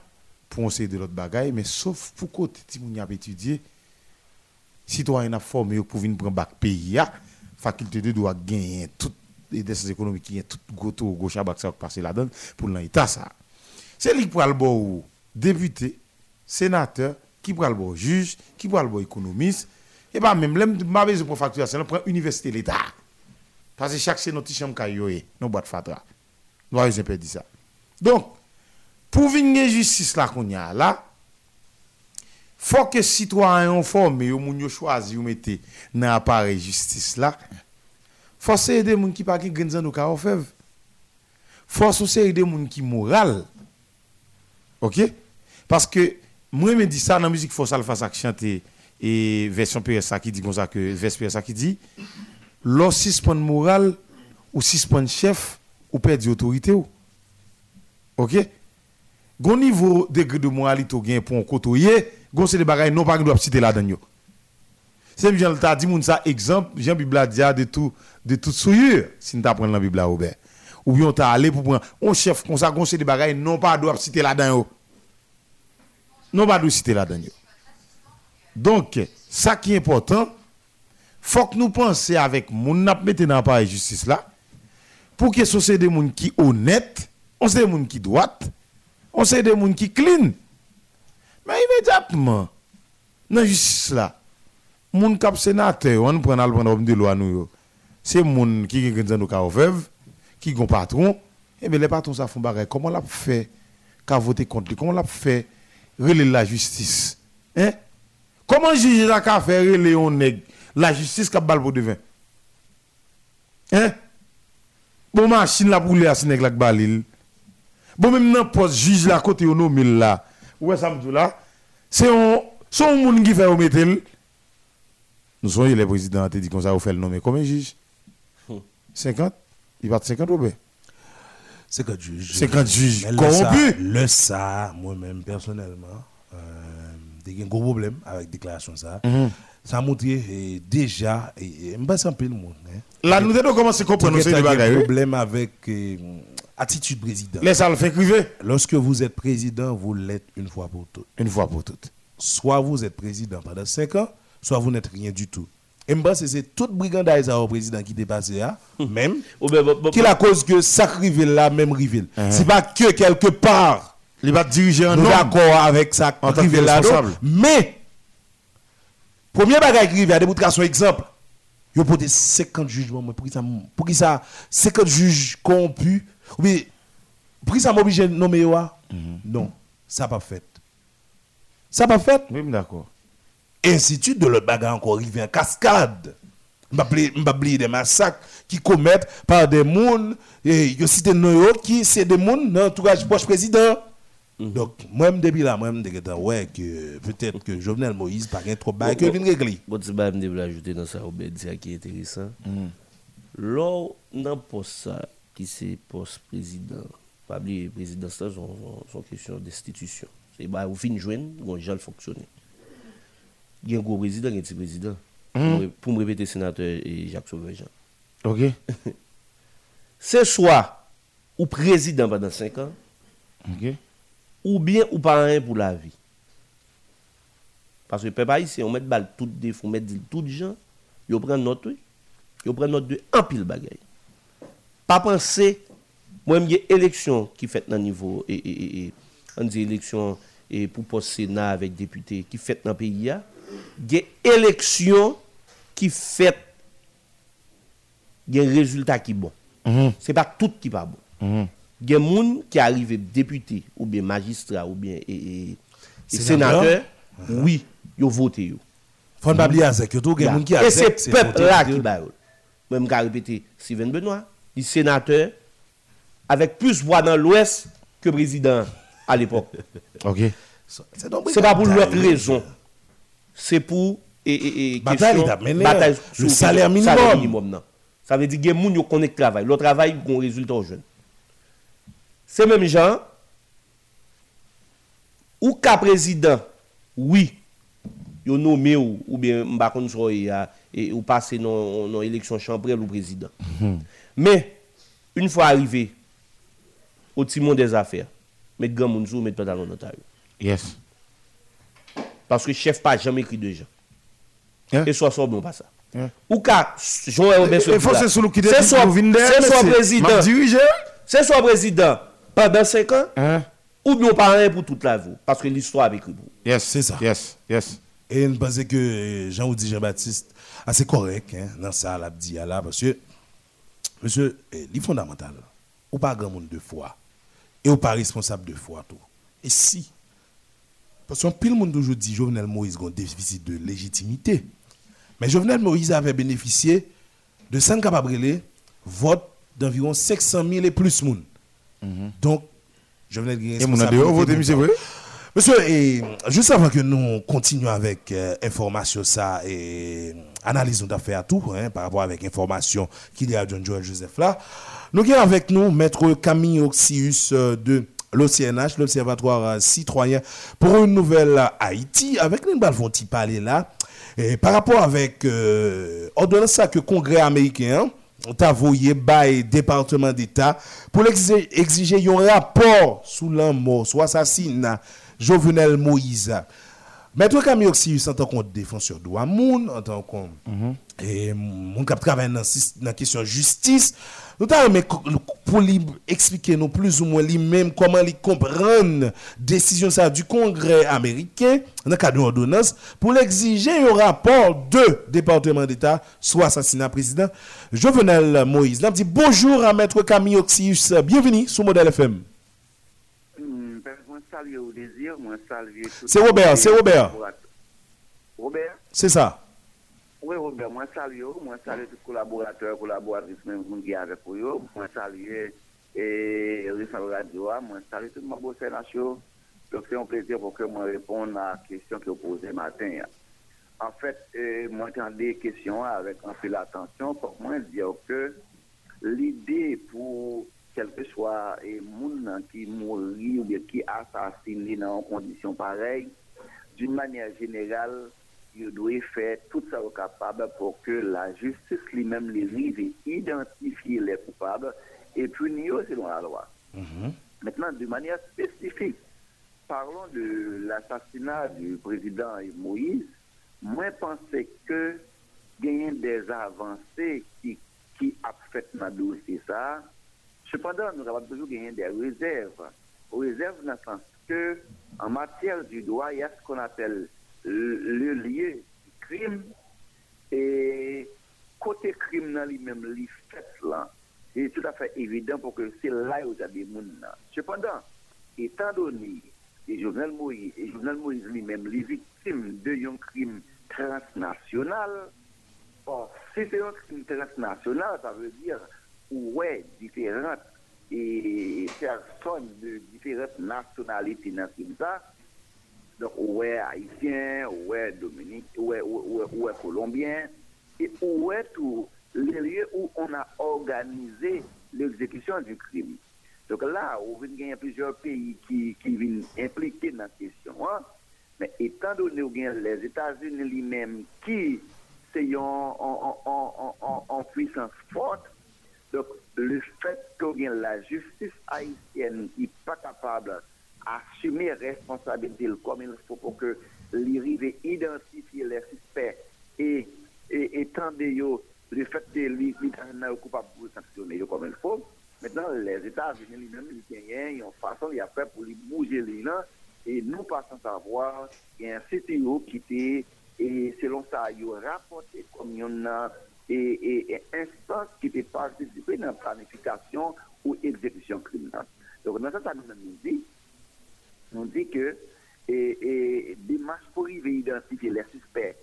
pour essayer de l'autre bagaille mais sauf pour côté si mon a étudié citoyen a formé pour venir prendre bac pays a faculté de droit gagner tout les décisions économiques qui tout gros tour gauche à bac ça passer là-dedans pour l'état ça c'est lui pour le député sénateur qui pour le juge qui pour le économiste et pas même l'aime ma besoin pour facturation prend université l'état. Parce que chaque c'est notre chambre cayoé nos boîtes fatra nous avons pas dit ça. Donc pour venir justice là qu'on y là faut que citoyens formés ou moun yo choisi ou mettez dans appareil justice là. Faut c'est des moun qui pas qui grands nous ka ofev faut c'est des moun qui moral. OK? Parce que moi me dit ça dans musique faut ça le fasse chanter et version PSA qui dit comme ça que version PSA qui dit l'on suspend moral ou suspend chef ou perd autorité ou OK? Gon niveau degré de moralité gain pour côtoyer, gon c'est des bagages non pas doit citer là-dedans. C'est Jean t'a dit moun ça exemple, Jean Bible dit de tout de toute souillure si nous t'apprendre dans la Bible Robert. Ou bien t'a allé pour prendre un chef comme ça gon c'est des bagages non pas doit citer là-dedans. Non pas doit citer là-dedans. Donc, ça qui est important, faut que nous pensions avec moun n'a mettre dans la justice là pour que ce soit des moun qui honnête, on des moun qui droit on sait des gens qui clean. Mais immédiatement, dans la justice là, moun cap sénateur, on prend al prendre de loi nous C'est moun qui qui nous veuve, qui gon patron, et bien les patrons ça font bagarre. Comment l'a fait qu'a voter contre lui? Comment l'a fait relayer la justice? Hein? Comment juge la ka faire relayer on nèg la justice qui bal pour devin Hein? Bon machine la pour les à nèg la balil. Bon, même poste juge là, côté on mille là, ouais, ça me là, c'est un, son monde qui fait au métel. Nous sommes les présidents, qui dit qu'on ça, fait le nommer combien juge 50 Il va 50 ou bien 50 juges. 50 juges corrompus. Le ça, moi-même, personnellement, euh, j'ai un gros problème avec la déclaration ça. Mhm. Ça a montré déjà, et je me un peu le monde. Hein. Là, nous devons commencer à comprendre ce problème avec. Attitude président. Laissez le faire criver. Lorsque vous êtes président, vous l'êtes une fois pour toutes. Une fois pour toutes. Soit vous êtes président pendant 5 ans, soit vous n'êtes rien du tout. Et moi, c'est toute brigandise au président qui dépasse là, même, qui la cause que ça rive là, même rive. Uh-huh. C'est pas que quelque part, il va diriger un homme. d'accord avec ça, rive là. Mais, premier bagage qui à démonstration exemple, il y a 50 jugements, pour qui ça, pour qui ça, 50 juges corrompus, oui, pour ça m'oblige de nommer mm Non, ça pas fait. Ça pas fait? Oui, d'accord. Institut de le bagarre encore arrivé en cascade. M'oublier des massacres qui commettent par des gens, et je cite qui c'est des gens dans l'entourage proche président. Mhm. Donc, moi-même, depuis là, moi-même, je ouais, que peut-être que Jovenel Moïse pas trop bas que vient régler. Bon, tu vas me ajouter dans ça, qui est intéressant. Mm. Lors, dans ça, qui c'est post-président. Pas oublier, président, c'est son question d'institution. C'est bah, au fin de joindre, on déjà fonctionner. Il y a un gros président, il y a un petit président. Mhm. Pour me répéter, sénateur et Jacques Sauveur-Jean. Ok. c'est soit ou président pendant 5 ans, ok ou bien ou pas rien pour la vie. Parce que peuple haïtien, on met balle tout défaut, on met tout gens, ils prennent note, ils prennent note de un pile bagaille. Pas penser moi même élection qui fait dans niveau et, et, et on dit élection et pour poste sénat avec député qui fait dans pays a, des élection qui fait des résultats qui bon. Mm -hmm. C'est pas tout qui pas bon. Mm -hmm. Y a des gens qui arrivent député ou bien magistrat ou bien et, sénateur? oui ils ont voté faut pas oublier ça que tout gens qui et c'est peuple là qui bat même qu'à répéter Steven Benoît il sénateur avec plus voix dans l'Ouest que président à l'époque. ok. C'est pas pour l'autre raison. C'est pour et, et, et Bataille, question- a le salaire minimum. salaire minimum non. Ça veut dire que moun yo connaît travail. Le travail gon résultat aux jeunes. C'est même gens ou cas président, oui, yo nommé ou, ou bien m'pa konn so y a et ou dans dans élection chambrelle ou président. Mais une fois arrivé au timon des affaires, mettre grand moun sou, mettre pantalon dans taille. Yes. Parce que chef pas jamais écrit de gens. Hein? Et soit soit bon pas ça. Hein? Ou ka Jean-Robert c'est soit président. C'est soit président pendant 5 ans Hein? ou bien parrain pour toute la vie parce que l'histoire avec vous. Yes. C'est ça. Yes. Yes. Et je pense que euh, Jean dit Jean-Baptiste, assez correct hein, dans ça, l'a dit là, parce que, monsieur, eh, li fondamental, ou pas grand monde de foi, et ou pas responsable de foi, tout. Et si, parce que pile monde aujourd'hui, Jovenel Moïse a un déficit de légitimité, mais Jovenel Moïse avait bénéficié de 5 capables vote d'environ 500 000 et plus moun. Donc, Jovenel Moïse. Et mon a dehors voté, monsieur, et juste avant que nous continuions avec euh, information ça et analyse nous d'affaires tout hein, par rapport avec information qu'il y a John Joel Joseph là, nous avons avec nous maître Camille Oxius euh, de l'OCNH, l'Observatoire euh, citoyen pour une nouvelle Haïti, avec nous allons parler là. Et par rapport avec euh, ordonnance ça que Congrès américain voyé bail département d'État pour exiger un rapport sous la mort, soit assassinat Jovenel Moïse. Maître Camille Oxyus, en tant que défenseur de Wamoun, en tant que mm -hmm. mon cap travaille dans la question justice, nous avons pour lui expliquer nous plus ou moins lui-même comment il comprend décision ça du Congrès américain dans le cadre d'une ordonnance pour exiger un rapport de département d'État sur l'assassinat président Jovenel Moïse. Nous dit bonjour à Maître Camille Oxyus, bienvenue sur Modèle FM. Salue au désir, moi, salue tout. C'est Robert, c'est Robert. Robert? C'est ça. Oui, Robert, moi, salue, moi, salue tous les collaborateurs, collaboratrices, même qui sont avec vous, moi, salue, et Rissal Radio, moi, salue tout le monde au Sénat. Donc, c'est un plaisir pour que moi réponde à la question que vous posez matin. En fait, euh, moi, j'entendais des questions avec un peu d'attention pour moi dire que l'idée pour quel que soit les gens qui mourir ou bien qui assassinent dans des conditions pareilles, d'une manière générale, il doit faire tout ça au capable pour que la justice lui-même les arrive et identifier les coupables et punir selon la loi. Maintenant, de manière spécifique, parlons de l'assassinat du président Moïse. Moi, je pensais que il y a des avancées qui, qui a fait dans le dossier ça. Cependant, nous avons toujours gagné des réserves. Réserves dans le sens que, en matière du droit, il y a ce qu'on appelle le, lieu du crime et côté crime dans lui-même, les faits là, c'est tout à fait évident pour que c'est là où il y a des gens. Cependant, étant donné et Jovenel Moïse, et Moïse lui-même, les victimes d'un crime transnational, si c'est un crime transnational, ça veut dire ouais différentes et personnes de différentes nationalités dans ça. Donc, ouais haïtien, ouais dominique, ouais, ouais, ouais, colombien, et ouais tout les lieux où on a organisé l'exécution du crime. Donc là, on vient plusieurs pays qui, qui viennent impliquer dans la question. hein. Mais étant donné que les États-Unis lui-même qui en, en puissance forte, donc le fait que la justice haïtienne n'est pas capable d'assumer responsabilité comme il faut pour que l'arrive identifier les suspects et, et, et le fait que l'État coupable pour sanctionner comme il faut. Maintenant, les États-Unis ils une façon, il pour les bouger les et nous passons à savoir, il y a un CTO qui était, et selon ça, il a rapporté comme il y en a, et, et, et instance qui était participé dans la planification ou exécution criminelle. Donc, dans ça, ça nous dit, nous dit que et, et démarche pour arriver à identifier les suspects,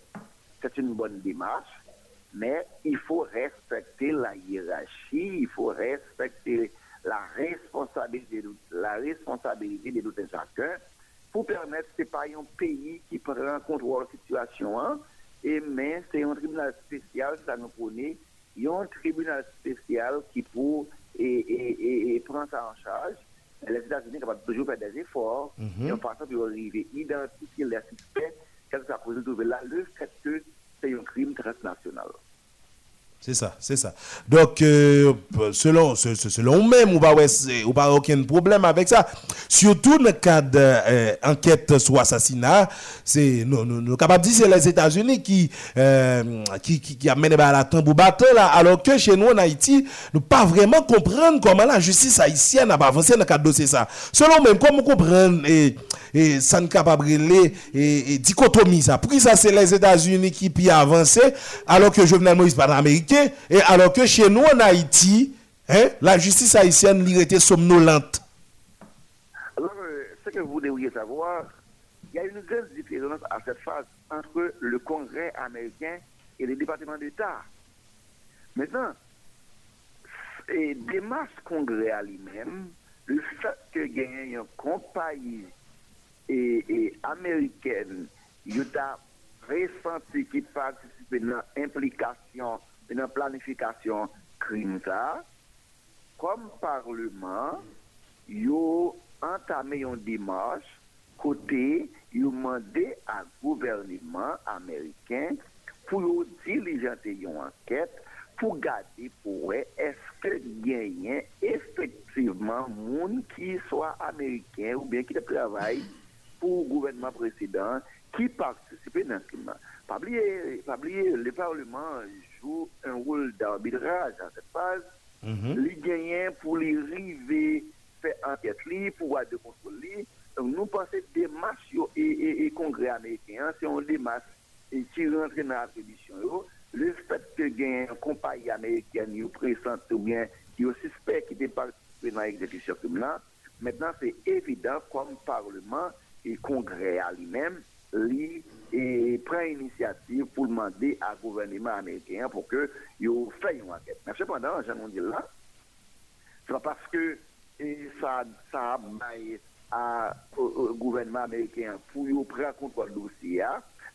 c'est une bonne démarche, mais il faut respecter la hiérarchie, il faut respecter la responsabilité, de- la responsabilité de tout un chacun pour permettre que ce n'est pas un pays qui prend contrôle de la situation hein, et mais c'est un tribunal spécial, ça nous connaît, il y a un tribunal spécial qui pour et, et, et, prend ça en charge. Les États-Unis sont capables toujours faire des efforts, et en passant pour arriver à identifier les suspects, qu'est-ce que ça peut trouver là, le fait que c'est un crime transnational. C'est ça, c'est ça. Donc, euh, selon, selon même, on pas aucun problème avec ça. Surtout dans le cas d'enquête euh, sur assassinat, c'est nous, nous, nous capables de dire c'est les États-Unis qui, euh, qui, qui, qui amènent à la tambour là, alors que chez nous en Haïti, nous pas vraiment comprendre comment la justice haïtienne a avancé dans le cas de dossier ça. Selon même, comment comprendre et, et ça ne et, et, dichotomie ça. Pour ça, c'est les États-Unis qui puis avancé, alors que Jovenel Moïse pas américain et alors que chez nous en Haïti, hein, la justice haïtienne était somnolente. Que vous devriez savoir, il y a une grande différence à cette phase entre le Congrès américain et le département d'État. Maintenant, et démarche Congrès à lui-même, le fait que y une compagnie et, américaine, il a ressenti qui participe dans l'implication une planification crime comme parlement, yo entamé une démarche côté yo demandé à gouvernement américain pour diligenter une enquête pour garder pour est-ce que gagne effectivement monde qui soit américain ou bien qui travaille pour le gouvernement précédent qui participe dans ce crime. Pas oublier, le Parlement joue un rôle d'arbitrage dans cette phase. Mm Les gagnants pour les river, fè anket li, pouwa de kontrol li. Nou panse demas yo e kongre Ameriken, se yon demas ki rentre nan atrelisyon yo, le fèt ke gen kompaye Ameriken yo presante ou gen yo suspect ki departipe nan ekzekisyon koum lan, Mètenan, c'est évident kom parlement et congrès à lui-même li pren initiative pou l'mander à gouvernement américain pou que yo fè yon enquête. Mèche pendant, j'en on dit là, c'est parce que ça, ça a au, gouvernement américain pour prendre contrôle du dossier,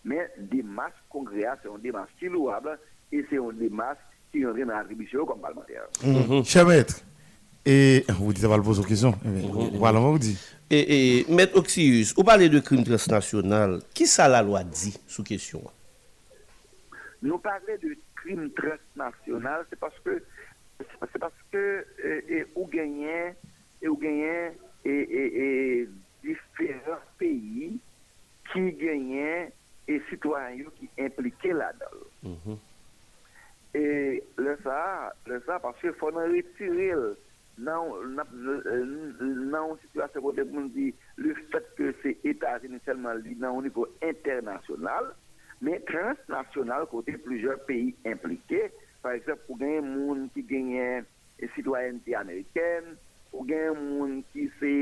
mais des masses congrès, c'est une démarche qui est louable et c'est une démarche qui est dans l'attribution comme parlementaire. Mm Cher maître, et vous dites, pas poser une question. Voilà, on vous dit. Et, et Maître Oxius, vous parlez de crime transnational. Qui ça la loi dit sous question? Nous parlons de crime transnational, c'est parce que c'est parce que et, ou gagnez e ou genyen e diferent peyi ki genyen e sitwanyo ki implike la dal. Mm -hmm. E le sa, le sa, parce fò nan retiril nan situasyon kote moun di le fèt ke se Etats-Unis selman li nan ou nivou internasyonal, men transnasyonal kote plujer peyi implike, par exemple, pou genyen moun ki genyen sitwayen ti Ameriken, ou gen moun ki se,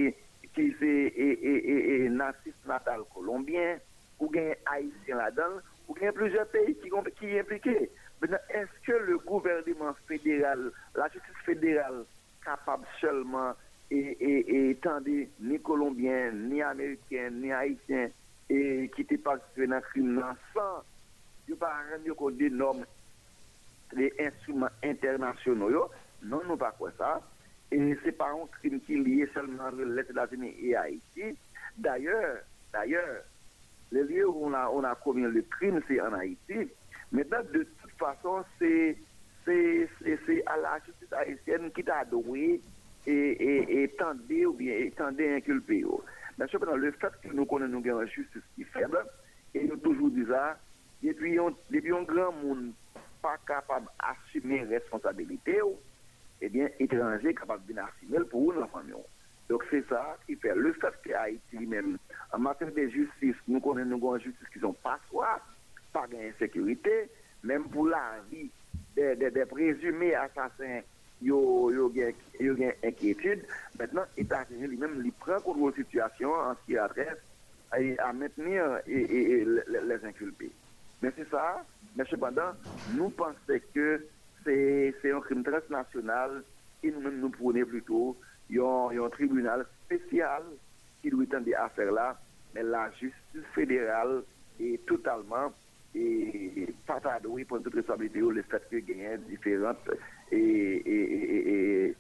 ki se e, e, e, e, e nasis natal kolombien, ou gen haisyen la dan, ou gen plusieurs pays ki, ki implike. Benan, eske le gouvernement federal, la justice federal, kapab seulement e tende ni kolombien, ni amerikien, ni haisyen, ki te partispe nan krim nan san, yo pa ren yo kon denom le instrument internasyon yo, non nou pa kwen sa, Et c'est pas un crime qui est lié seulement les États-Unis et Haïti. D'ailleurs, d'ailleurs, les lieux où on a, on a commis le crime, c'est en Haïti. Maintenant, de toute façon, c'est à la justice haïtienne qui t'a donné et, et, ou bien tendé inculpé. Mais cependant, le fait que nous connaissons une justice qui est faible, et nous toujours dit ça, depuis un grand monde pas capable d'assumer responsabilité, eh bien, étranger capable d'assumer pour nous, la famille. Donc, c'est ça qui fait le fait que Haïti même, en matière de justice, nous connaissons une justice qui sont pas soit, pas d'insécurité, même pour la vie des, des, présumés assassins, yo yo yo inquiétude. Maintenant, États-Unis lui-même il prend contrôle de la situation en ce qui adresse à, maintenir et, les inculpés. Mais c'est ça. Mais cependant, nous pensons que c'est un crime transnational et nous-mêmes nous prônons plutôt un tribunal spécial qui doit tendre à faire là, mais la justice fédérale est totalement et e, pas tardouée pour toute responsabilité le fait que gagne différentes et, et, et, e, e,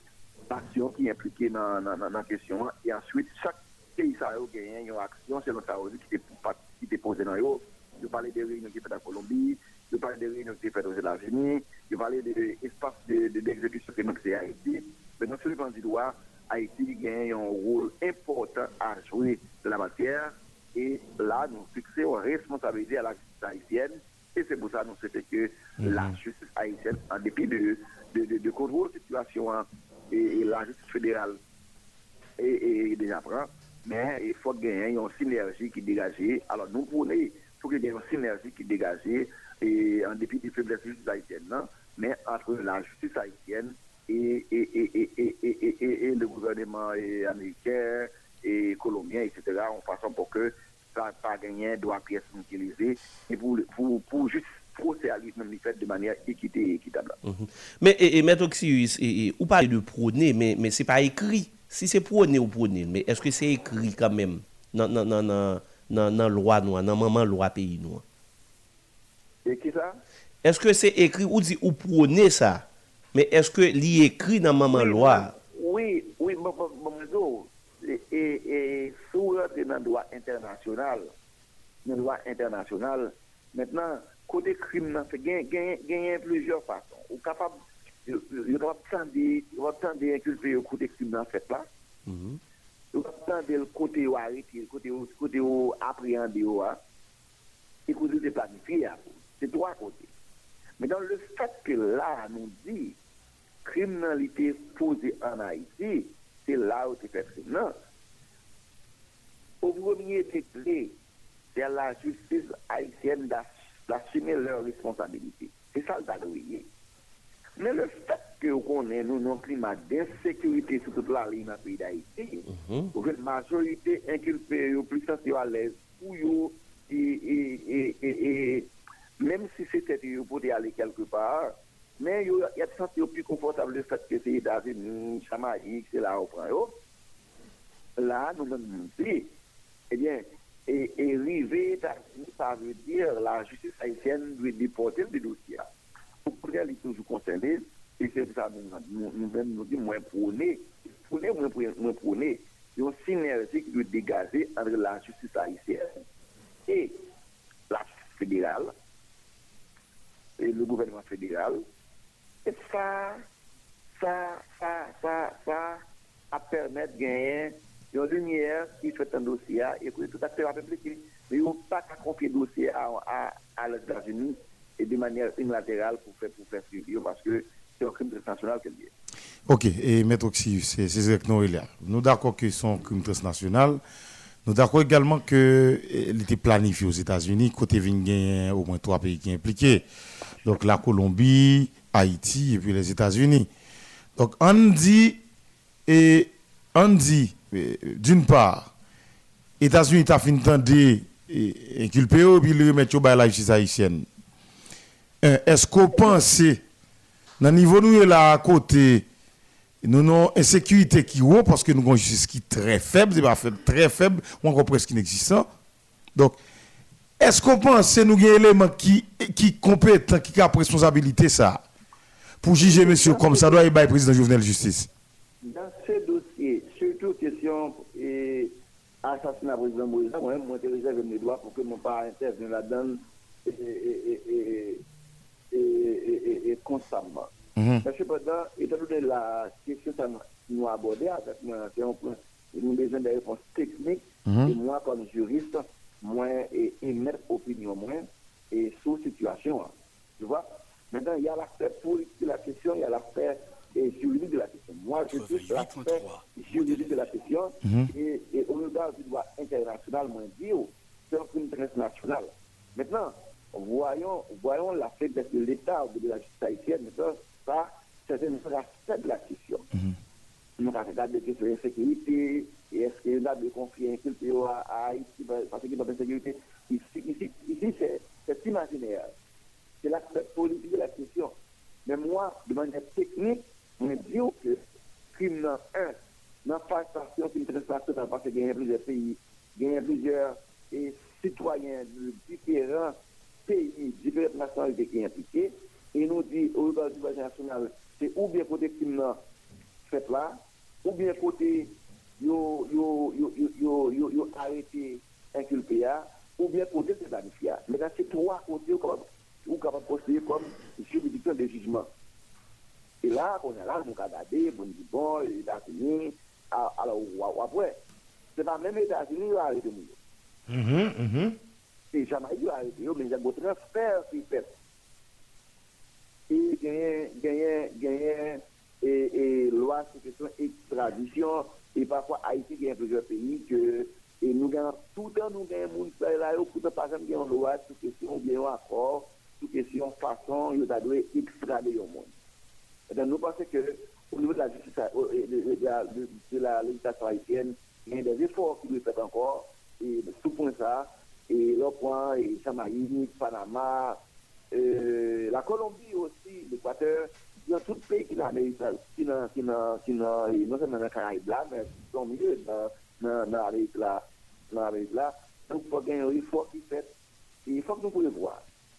actions qui impliquées dans la question et ensuite chaque pays a gagné une action selon sa qui était posée dans l'eau. Je parlais des réunions qui étaient en Colombie, je parlais des réunions qui étaient aux États-Unis, je parlais des espaces d'exécution de, de, que c'est Haïti. Mais dans ce plan du droit, Haïti gagne un rôle important à jouer de la matière. Et là, nous fixons une responsabilité à la justice haïtienne. Et c'est pour ça que nous souhaitons que Mhm. la justice haïtienne, en dépit de, de, de, de contrôle de situation hein, et, et la justice fédérale et, et déjà prend, mais il faut gagner une synergie qui dégage. Alors nous prenons, il faut qu'il y ait une synergie qui dégage et en dépit des faiblesses de la justice haïtienne, non? mais entre la justice haïtienne et, et, et et, et, et, et- et le gouvernement américain et colombien, etc., en façon pour que ça pas gagné doit pièce utilisée et pour, pour, pour juste procéalisme fait de manière équité et équitable. Mm -hmm. Mais, et, et Maître Oxyus, et, et, ou parlez de prôner, mais, mais ce n'est pas écrit. Si c'est prôner ou prôner, mais est-ce que c'est écrit quand même dans la loi noire, dans la maman loi pays noir? Et qui ça? Est-ce que c'est écrit ou dit ou prôner ça? Mais est-ce que l'y écrit dans maman loi? Oui, oui, bon, et, sous le droit international, dans le droit international, maintenant, côté crime, gain, gain, gain plusieurs façons. Ou capable, il il va tendre, il va tendre inculper le côté crime dans fait là. Il va tendre le côté où arrêter, le côté où, où appréhender, où, hein. et côté de planifier. C'est trois côtés. Mais dans le fait que là, nous dit, criminalité posée en Haïti, c'est là où tu fais crime. Non. Au premier degré, c'est à la justice haïtienne d'as- d'assumer leurs responsabilités. C'est ça le badouiller. Mais le fait que qu'on ait nous un climat d'insécurité sur toute la ligne dans le pays d'Haïti, Mhm. pour la majorité inculpée, plus à l'aise, pour eux, et, et, et, et, et même si c'était pour aller quelque part, mais il y a des sentis plus confortable le fait que c'est les États-Unis, Jamaïque, c'est là où. Là, nous nous dit, eh bien, et, et ça veut dire la justice haïtienne doit déporter le dossier. Pour elle est toujours concernée, et c'est ça nous, nous, dit moins prôner, prôner, moins prôner, il y a une synergie qui doit entre la justice haïtienne et la justice fédérale, le gouvernement fédéral. Et ça, ça, ça, ça, ça, à permettre de gagner une lumière qui fait un dossier et que tout acteur réfléchi. Mais il n'y a pas qu'à confier le dossier à, à, à États-Unis et de manière unilatérale pour faire, pour faire suivre parce que c'est un crime transnational qu'elle dit. Ok, et Maître Oxy, c'est nous là. Nous d'accord que c'est un crime transnational. Nous d'accord également que eh, était planifié aux États-Unis, côté au moins trois pays qui sont impliqués. Donc la Colombie, Haïti et puis les États-Unis. Donc on dit, et on dit, eh, d'une part, États-Unis t'a fait entendre et inculpé ou puis le remettre au la justice haïtienne. Euh, Est-ce qu'on pense, dans le niveau nous là à côté, nous avons une insécurité qui est haut parce que nous avons une justice qui est très faible, c'est pas faible, très faible, ou encore presque inexistant. Donc, est-ce qu'on pense que nous avons un élément qui qui compétent, qui a responsabilité ça pour juger monsieur comme ça doit y avoir président Jovenel Justice Dans ce dossier, surtout question et assassinat président Moïse, moi, moi, je réserve mes droits pour que mon pas intervenir là-dedans et, et, et, et constamment. Mhm. Mais cependant, étant donné la question que nous avec moi, c'est un point, nous avons besoin de réponses techniques, Mhm. et moi, comme juriste, moi, et émettre opinion, moi, et sous situation. Tu vois? Maintenant, il y a l'aspect politique de la question, il y a l'aspect juridique de la question. Moi, je suis l'aspect juridique de la question, et, et au regard du droit international, moi, je dis, oh, c'est un crime transnational. Maintenant, voyons, voyons la faiblesse de l'État ou de la justice haïtienne, maintenant, ça, c'est un aspect de la question. Nous avons regardé la question de l'insécurité, et est-ce qu'il y a de conflits inculpés à, Haïti parce qu'il y a de l'insécurité. Ici, ici, ici c'est, c'est imaginaire. C'est l'aspect politique de la question. Mais moi, de manière technique, je dis que crime dans un, pas station qui me parce qu'il y a plusieurs pays, il y a plusieurs citoyens de différents pays, différentes nationalités qui sont impliquées, et nous dit au niveau du budget national, c'est ou bien côté crime fait là, ou bien côté yo yo yo yo yo yo arrêté inculpé ou bien côté c'est planifié. Mais là c'est trois côtés comme ou capable de poster comme juridiction de jugement. Et là, on est là, on a regardé, on dit bon, les États-Unis, alors après, c'est pas même les États-Unis qui ont arrêté nous. Mhm, mhm. C'est Jamaïque qui a arrêté, mais il y a un transfert qui fait. Et gagner, gagner, gagner, et, et loi sur question extradition, et parfois Haïti gagne plusieurs pays que, et nous gagnons, tout le temps nous gagnons, nous là, pour pas jamais une loi sur question, bien un accord, sur question façon, il doit extrader au monde. Donc, nous pensons que, au niveau de la justice, euh, de, de, la, de, la législation haïtienne, il y a des efforts qui doivent être encore, et tout point ça, et le point, et Jamaïque, Panama, euh, la Colombie aussi, l'Équateur, yon tout pey ki nan Amerika, ki nan, ki nan, ki nan, non seman nan Karaib la, men son mye nan Amerika la, nan Amerika la, nou pou gen yon yon fok ki fet, yon fok nou pou le vwa,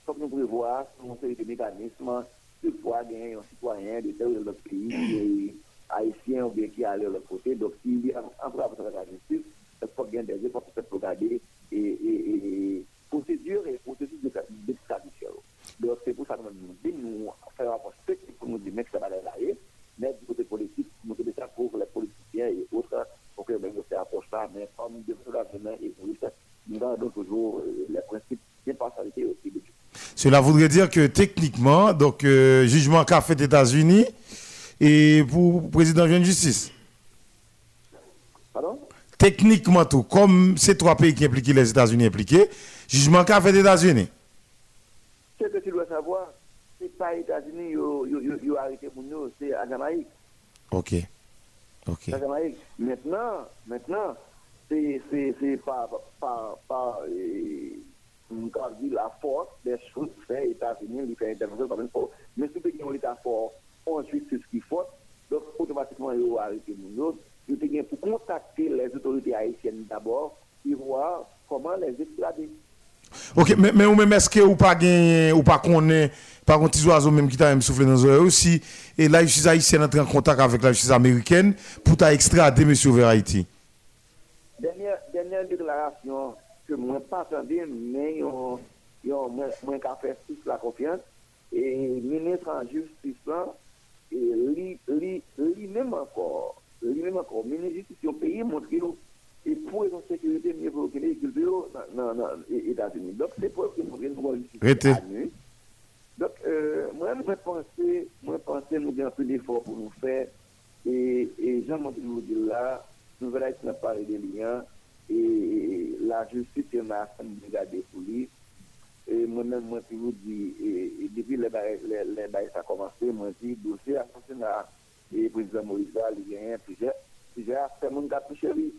fok nou pou le vwa, nou se yon de mekanisman, se pou gen yon sitwayen de tel ou de lop peyi, haïtien ou bien ki ale ou lop kote, dok si yon anpura pou sa mekanisman, se pou gen deje, pou se pou gade, e, e, e, procedure, procedure de, de, de, de, Donc, c'est pour ça que nous disons, nous faisons un rapport technique pour nous dire, que ça va aller là, mais du côté politique, nous devons ça pour les politiciens et autres, pour que nous faisons un ça, mais comme nous devons la demain et pour nous gardons toujours euh, les principes d'impartialité aussi. Cela voudrait dire que techniquement, donc, euh, jugement qu'a fait les États-Unis et pour le président de justice. Pardon? Techniquement, tout, comme ces trois pays qui impliquent les États-Unis impliqués, jugement qu'a fait les États-Unis. Ce que tu dois savoir, c'est pas les États-Unis qui ont arrêté nous, c'est à Jamaïque. Ok. Ok. Jamaïque. Maintenant, maintenant, c'est dit la force des choses fait les États-Unis, ils font intervention comme il faut. Mais si pays ont l'État fort, ensuite c'est ce qu'il faut. Donc automatiquement ils ont arrêté nous. Ils ont pour contacter les autorités haïtiennes d'abord et voir comment les extrader. Ok, mais, mais même est-ce que ou pas gagné ou pas connaît par contre petits oiseaux même qui t'a soufflé dans les aussi et la justice haïtienne entre en contact avec la justice américaine pour t'a monsieur vers Haïti? Dernière, déclaration que moi pas entendu mais yo yo moi fait toute la confiance et ministre en justice et lui lui lui même encore lui même encore ministre au pays montre et pour une sécurité mieux pour que les cultures dans les États-Unis. Donc, c'est pour que nous avons une Donc, euh, moi, je pense moi, penser nous avons un peu d'effort pour nous faire. Et, et Jean-Monti nous dit là, nous verrons être parler des liens. Et la justice est en train de regarder pour lui. Et moi-même, moi, je vous dis, et, depuis les bails, les bails, ça a commencé, moi, je dis, le dossier a fonctionné et le président Moïse, il y a plusieurs gars touché lui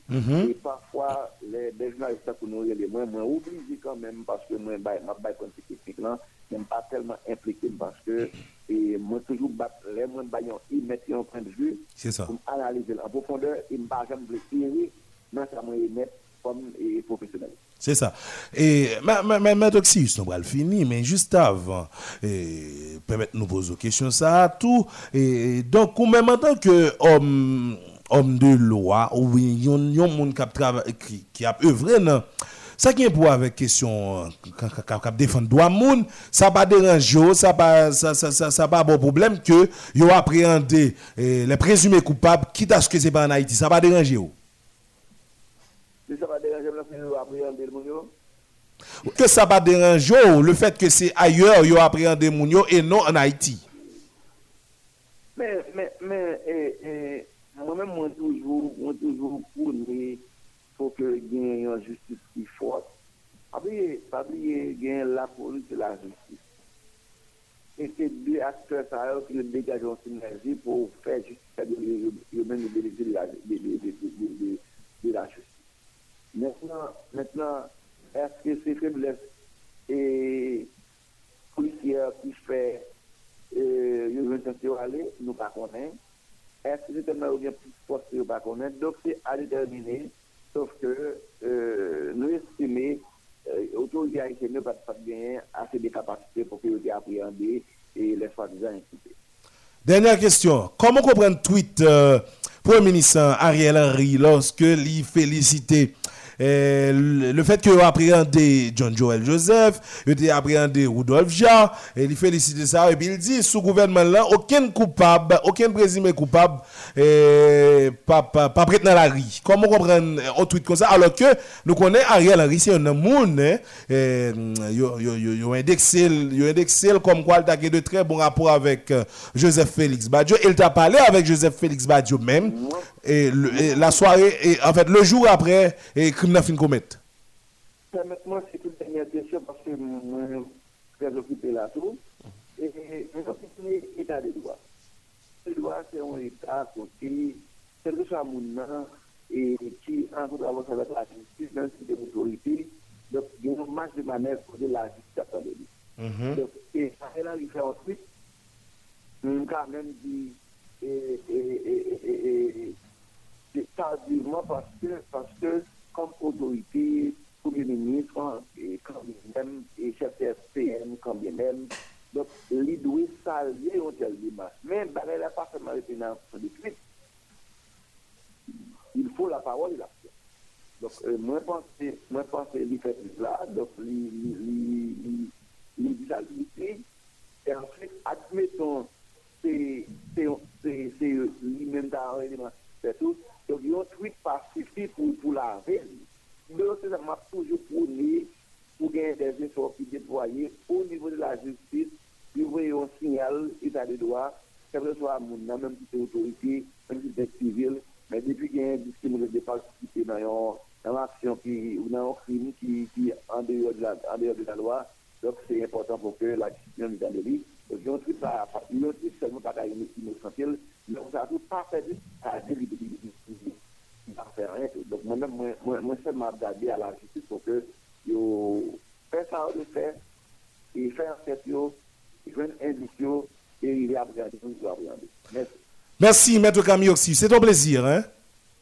et parfois les les journalistes pour nous les moins moins obligés quand même parce que moi bah ma bail technique là même pas tellement impliqué parce que et moi toujours battre les moins baillons ils mettent un point de vue C'est ça. pour analyser en profondeur et pas jamais blesser non ça moi mettre comme et professionnel C'est ça. Et mais Oxy, on va le finir, mais juste avant, et permettre nous poser une question ça tout. Et donc, ou même en tant que homme, homme de loi, ou yon yon moun kap qui qui a œuvré non. Ça qui est pour avec question kap défendre droit moun, ça pas déranger, ça pas ça ça ça, ça pas bon problème que yo appréhender eh, les présumés coupables quitte à ce que c'est pas en Haïti, ça pas déranger ou. ça va déranger appréhender yo, que ça va déranger le fait que c'est ailleurs yo appréhender moun yo et non en Haïti. Mais, mais, mais, moi-même, moi toujours, moi toujours pour nous, que il y ait une justice forte. Pas pas oublier, il y a la police et la justice. Et c'est deux acteurs qui dégagent une synergie pour faire justice, c'est-à-dire, ils même bénéficier de la, de, de, de, de, de, de la justice. Maintenant, est-ce que ces faiblesses et policières qui Est-ce que c'est tellement bien plus fort que nous pas connaître Donc c'est à déterminer, sauf que euh, nous estimons, euh, autour policiers haïtiens n'ont pas gagné assez de capacités pour que ils appréhender et les soi-disant. Dernière question. Comment comprendre le tweet euh, Premier ministre Ariel Henry lorsque il félicitait le fait que appréhendé John Joel Joseph, il a appréhendé Rudolph Jean, et il félicite ça, et puis il dit, sous gouvernement là, aucun coupable, aucun présumé coupable, pas, pas, prêt dans la rue. Comment comprendre un tweet comme ça, alors que nous connaissons Ariel Henry, c'est un monde, indexé, yo indexé comme quoi il a de très bons rapports avec euh, Joseph Félix Badjo, il t'a parlé avec Joseph Félix Badjo même, et, le, et la soirée, et, en fait, le jour après, et crime n'a fin commettre. Permettez-moi, c'est une dernière question parce que je suis très occupé là tout. Et je état de droit. Le droit, c'est un état côté, quel que soit mon nom, et qui, en tout cas, avec la justice, même si c'est une autorité, donc il y a une marge de manœuvre pour la justice à. Donc, et ça, elle a fait ensuite, quand même dit, et, et, et, et, et, tardivement parce que, parce que, comme autorité, Premier ministre, et quand même, et chef de SPM, quand bien même, donc, il doit saluer un tel démarche. Mais, ben, elle n'a pas seulement été dans son décret. Il faut la parole et l'action. Donc, euh, moi, je pense, pense qu'il fait cela, donc, la vérité, et ensuite, admettons, c'est lui-même dans c'est tout. Donc, il y a un tweet pas suffit pour, pour la veille. Mais c'est m'a toujours prôné pour gagner des efforts qui déployés au niveau de la justice, il y un signal état de droit, que ce soit à mon même si c'est autorité, même si c'est civil, mais depuis qu'il y a un discours de participer dans l'action qui, ou dans un crime qui, qui en dehors de la, en dehors de la loi, à la justice pour que yo fait ça de faire et faire yo, indice et il. Merci. Merci, Maître Camille Oxy. C'est un plaisir, hein?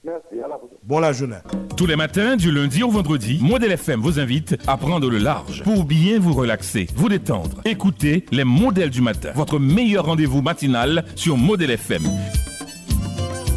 Merci, à la prochaine. Bon la journée. Tous les matins, du lundi au vendredi, Modèle FM vous invite à prendre le large pour bien vous relaxer, vous détendre. Écoutez les modèles du matin, votre meilleur rendez-vous matinal sur Modèle FM.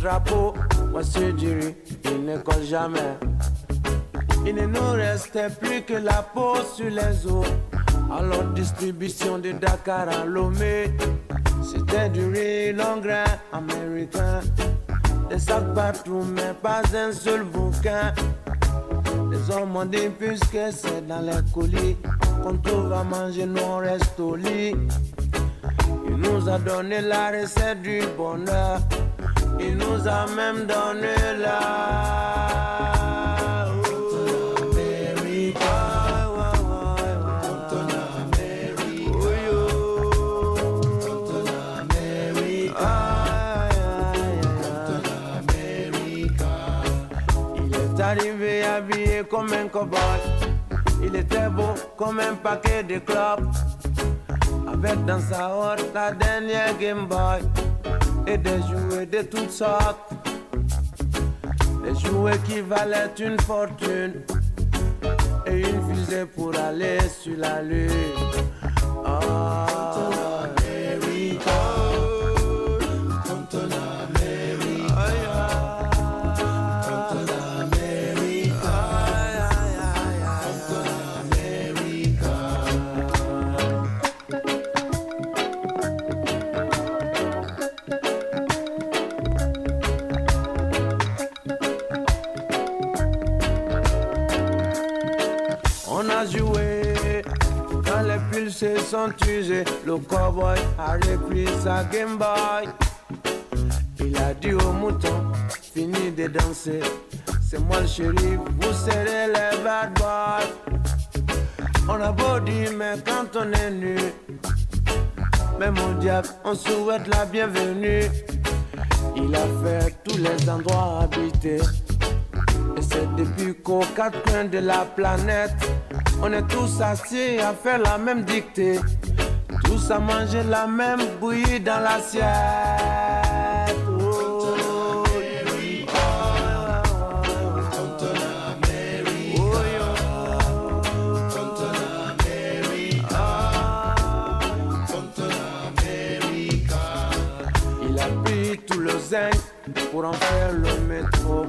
Drapeau. Monsieur Dury, il ne colle jamais. Il ne nous restait plus que la peau sur les os. Alors distribution de Dakar à Lomé. C'était du riz grain américain. Des sacs partout, mais pas un seul bouquin. Les hommes ont dit puisque c'est dans les colis. Quand on va manger, nous on reste au lit. Il nous a donné la recette du bonheur. Il nous a même donné la. Il est arrivé habillé comme un cowboy. Il était beau comme un paquet de clopes. Avec dans sa horte la dernière Game Boy. Des jouets de toutes sortes. Des jouets qui valaient une fortune. Et une fusée pour aller sur la lune. Sont usés. Le cowboy a repris sa Game Boy. Il a dit au mouton, fini de danser. C'est moi le shérif, vous serez les bad boys. On a beau dire, mais quand on est nu, même au diable, on souhaite la bienvenue. Il a fait tous les endroits habités. Et c'est depuis qu'aux quatre coins de la planète, on est tous assis à faire la même dictée. Tous à manger la même bouillie dans l'assiette. Oh, Il a pris tout le zinc pour en faire le métro.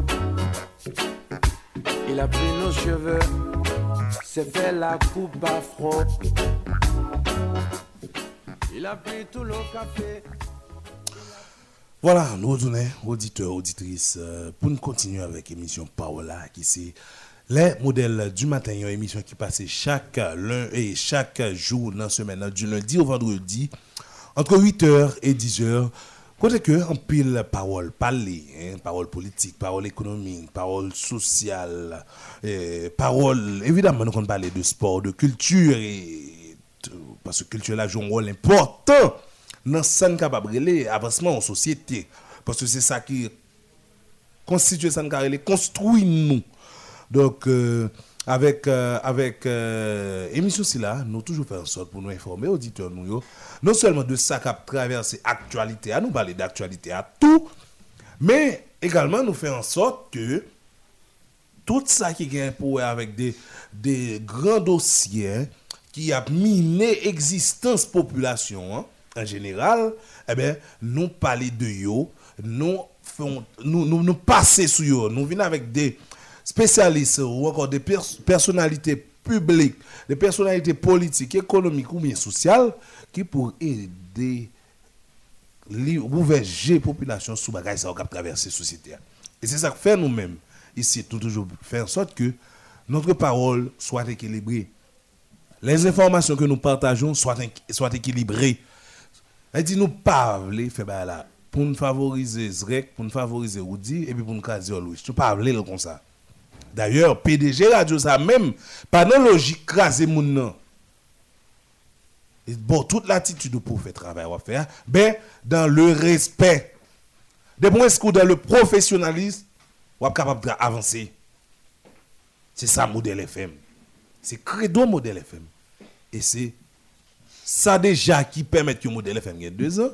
Il a pris nos cheveux, s'est fait la coupe afro. Il a pris tout le café. Voilà, nous retournons, auditeurs, auditrices, euh, pour nous continuer avec l'émission Paola, qui c'est les modèles du matin, une émission qui passe chaque lundi et chaque jour dans la semaine, du lundi au vendredi, entre 8h et 10h. Côté que, en pile parole, parler, hein, parole politique, parole économique, parole sociale, eh, parole, évidemment, nous on parler de sport, de tout, parce que culture là joue un rôle important dans ce capable de avancement en société. Parce que c'est ça qui constitue ça construit nous. Donc, euh, avec, euh, avec euh, émission si là, nous toujours faire en sorte pour nous informer, auditeurs, nous, non seulement de ça qui a traversé l'actualité, à nous parler d'actualité à tout, mais également nous faire en sorte que tout ça qui est pour avec des, des grands dossiers qui a miné existence population hein, en général, eh bien, nous parler de yo, nous font, nous, nous, nous passer sur yo, nous venons avec des spécialistes ou encore des pers- personnalités publiques, des personnalités politiques, économiques ou bien sociales qui pour aider li gouverner population sous bagage ça va traverser société. Et c'est ça que fait nous-mêmes ici tout toujours faire en sorte que notre parole soit équilibrée. Les informations que nous partageons soient, équilibrées. Elle dit nous pas faire là pour nous favoriser Zrek, pour nous favoriser Oudi et puis pour nous caser Louis. Tu pas comme ça. D'ailleurs, PDG Radio ça même pas dans logique craser nan. Et bon, toute l'attitude pour faire travail à faire, ben, dans le respect. De moins que dans le professionnalisme, on est capable d'avancer. C'est ça, modèle FM. C'est credo modèle FM. Et c'est ça déjà qui permet que le modèle FM ait deux ans.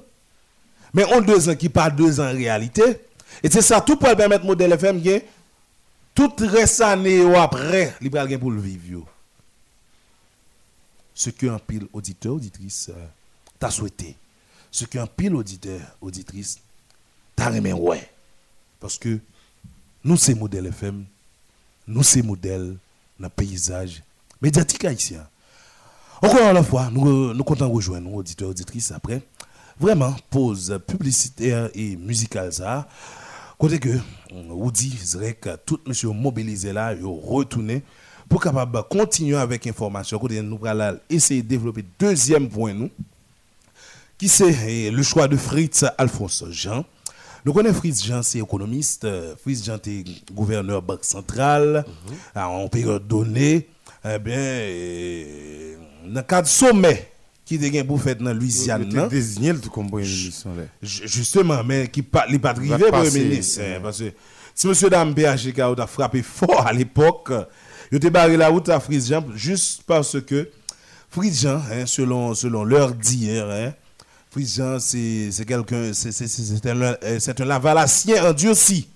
Mais on deux ans qui pas deux ans en réalité. Et c'est ça tout pour permettre le modèle FM tout reste année après, il pour le vivre. Ce que un pile auditeur, auditrice, euh, t'a souhaité. Ce que un pile auditeur, auditrice, t'a remis ouais. Parce que nous, c'est modèle FM, nous, c'est modèle dans le paysage médiatique haïtien. Encore une fois, nous, nous comptons rejoindre nos auditeurs, auditrices après. Vraiment, pause publicitaire et musicale ça. Côté que, on dit, Zrek, tout monsieur mobilisé là, yo retourné pour capable continuer avec information. Côté nous allons essayer de développer deuxième point nous qui c'est eh, le choix de Fritz Alphonse Jean. Nous connaissons Fritz Jean, c'est économiste. Fritz Jean était gouverneur Banque centrale à- en période donnée. Eh bien, eh, dans le cadre sommet qui était pour faire dans Louisiane, Il désigné le là. Ju- Justement, mais qui li pas le passer, ministre. hein, parce que si monsieur Dame PHK a frappé fort à l'époque, il a barré la route à Fritz Jean juste parce que Fritz Jean, hein, selon, selon leur dire, hein, Fritz Jean, c'est quelqu'un, c'est un, euh, un lavalassien endurci.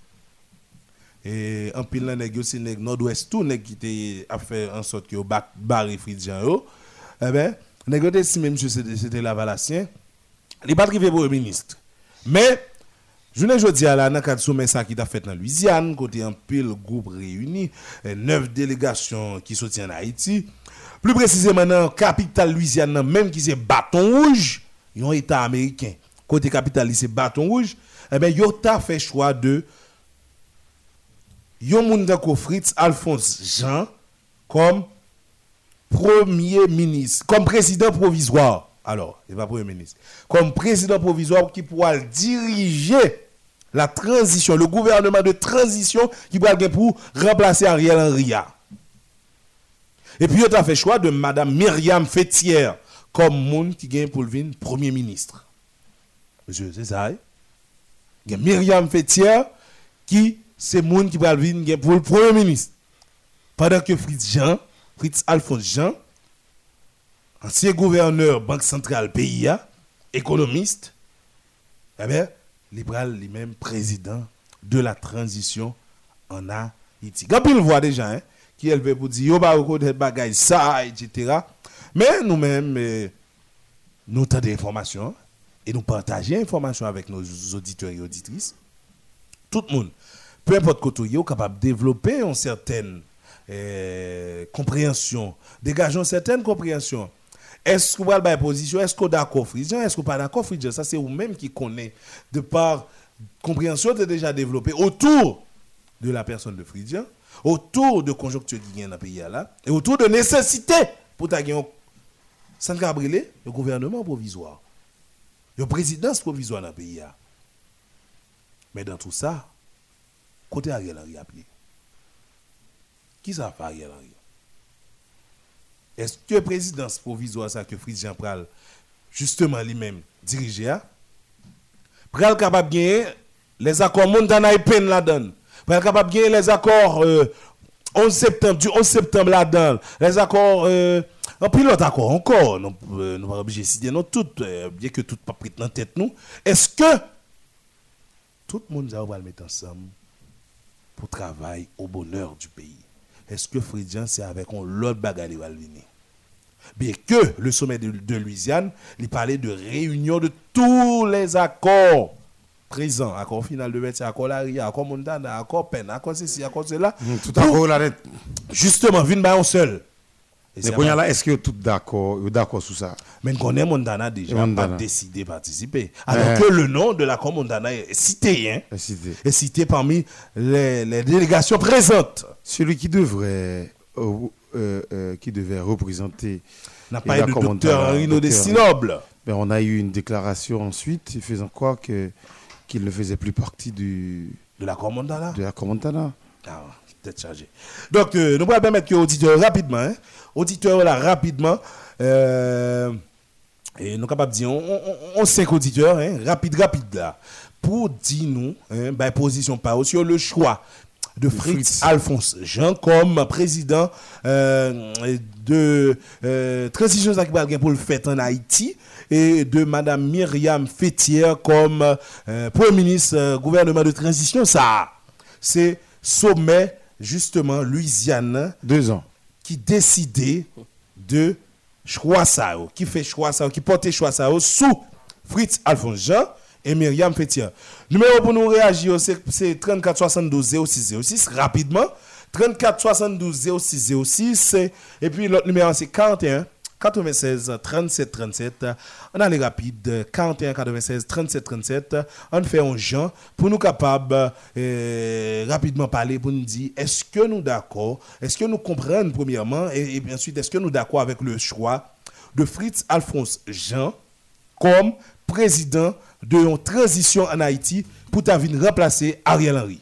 Et en pile, nèg c'est nèg nord-ouest, tout nèg qui te a fait en sorte que barré Fritz Jean. Eh ben, te estimé monsieur c'était lavalassien. Il pas arrivé pour le ministre. Mais, je ne dis à la, dans le sommet ça qui t'a fait dans Louisiane, côté un pile groupe réuni, eh, neuf délégations qui soutiennent Haïti. Plus précisément dans la capitale Louisiane, même qui c'est Bâton Rouge, ils ont État américain. Côté capitale, c'est Bâton Rouge. Eh bien, ont fait choix de yon Fritz Alphonse Jean comme premier ministre, comme président provisoire. Alors, il va premier ministre. Comme président provisoire qui pourra diriger la transition, le gouvernement de transition qui pourra pour remplacer Ariel Henry. Et puis, il a fait choix de Madame Myriam Fétière comme monde qui gagne pour le premier ministre. Monsieur, c'est ça. Hein? Il y a Myriam Fétière qui, c'est monde qui va le premier ministre. Pendant que Fritz Jean, Fritz Alphonse Jean, ancien gouverneur Banque centrale PIA, économiste, eh bien, libéral lui-même président de la transition en Haïti. Quand il voit des gens hein, qui élevent pour dire, yo va reconnaître bagaille ça, etc. Mais nous-mêmes, eh, nous avons des informations et nous partageons informations avec nos auditeurs et auditrices. Tout le monde, peu importe côté, est capable de développer une certaine eh, compréhension, dégageons une certaine compréhension est-ce que vous avez position? Est-ce que vous d'accord, Est-ce vous pas d'accord, Ça, c'est vous-même qui connaissez, de par compréhension déjà développée autour de la personne de Fridjan, autour de conjoncture qui vient dans le pays là, et autour de nécessité pour ta sans le gouvernement provisoire, le présidence provisoire dans le pays. Mais dans tout ça, côté Ariel Henry appelé. Qui ça fait Ariel Henry est-ce que présidence provisoire, ça que Fritz Jean Pral, justement lui-même, dirigé, hein? pral capable de gagner les accords Montana et Pen là-dedans. Pral capable de gagner les accords 11 euh, septembre, du 11 septembre là-dedans. Les accords. Euh, en pilote accord encore, nous ne euh, pas obligé de citer tout, bien que tout pas pris dans tête nous. Est-ce que tout le monde va le mettre ensemble pour travailler au bonheur du pays? Est-ce que Fridjan, c'est avec un l'autre bagarre qui va venir Bien que le sommet de, Louisiane, il parlait de réunion de tous les accords présents. Accord final de métier, accord Laria, accord Montana, accord Pen, accord ceci, accord cela. Mm, tout accord là. Justement, vin un seul. Mais là, est-ce que tout d'accord, d'accord sur ça? Mais connaît Montana déjà pas décidé de participer. Alors que le nom de l'accord Montana est cité, hein, est cité. parmi les, les délégations présentes. Celui qui devrait euh, euh, euh, qui devait représenter. N'a pas eu de docteur Rino Destinoble. Ben, on a eu une déclaration ensuite faisant croire que qu'il ne faisait plus partie du de la Commandana. De la Commandana. Ah, peut-être chargé. Donc, nous allons permettre que auditeur rapidement, hein, auditeur là rapidement, et nous capables de dire, on, on, cinq auditeurs, hein, rapide, rapide là, pour dire nous, hein, ben, position pas sur le choix de Fritz, Alphonse Jean comme président euh, de euh, Transition pour le fait en Haïti et de Madame Myriam Fétière comme euh, Premier ministre euh, gouvernement de transition. Ça, c'est sommet justement Louisiane. Deux ans. Qui décidait de choix ça, qui fait choix ça, qui portait choix ça sous Fritz Alphonse Jean et Myriam Fétia. Numéro pour nous réagir, c'est 34 72 06 06, rapidement. 34 72 06 06, et puis l'autre numéro c'est 41 96 37 37. On a les rapides 41 96 37 37. On fait un genre pour nous capables euh, rapidement parler pour nous dire est-ce que nous d'accord, est-ce que nous comprenons premièrement et, bien ensuite est-ce que nous d'accord avec le choix de Fritz Alphonse Jean comme président de une transition en Haïti pour venir remplacer Ariel Henry?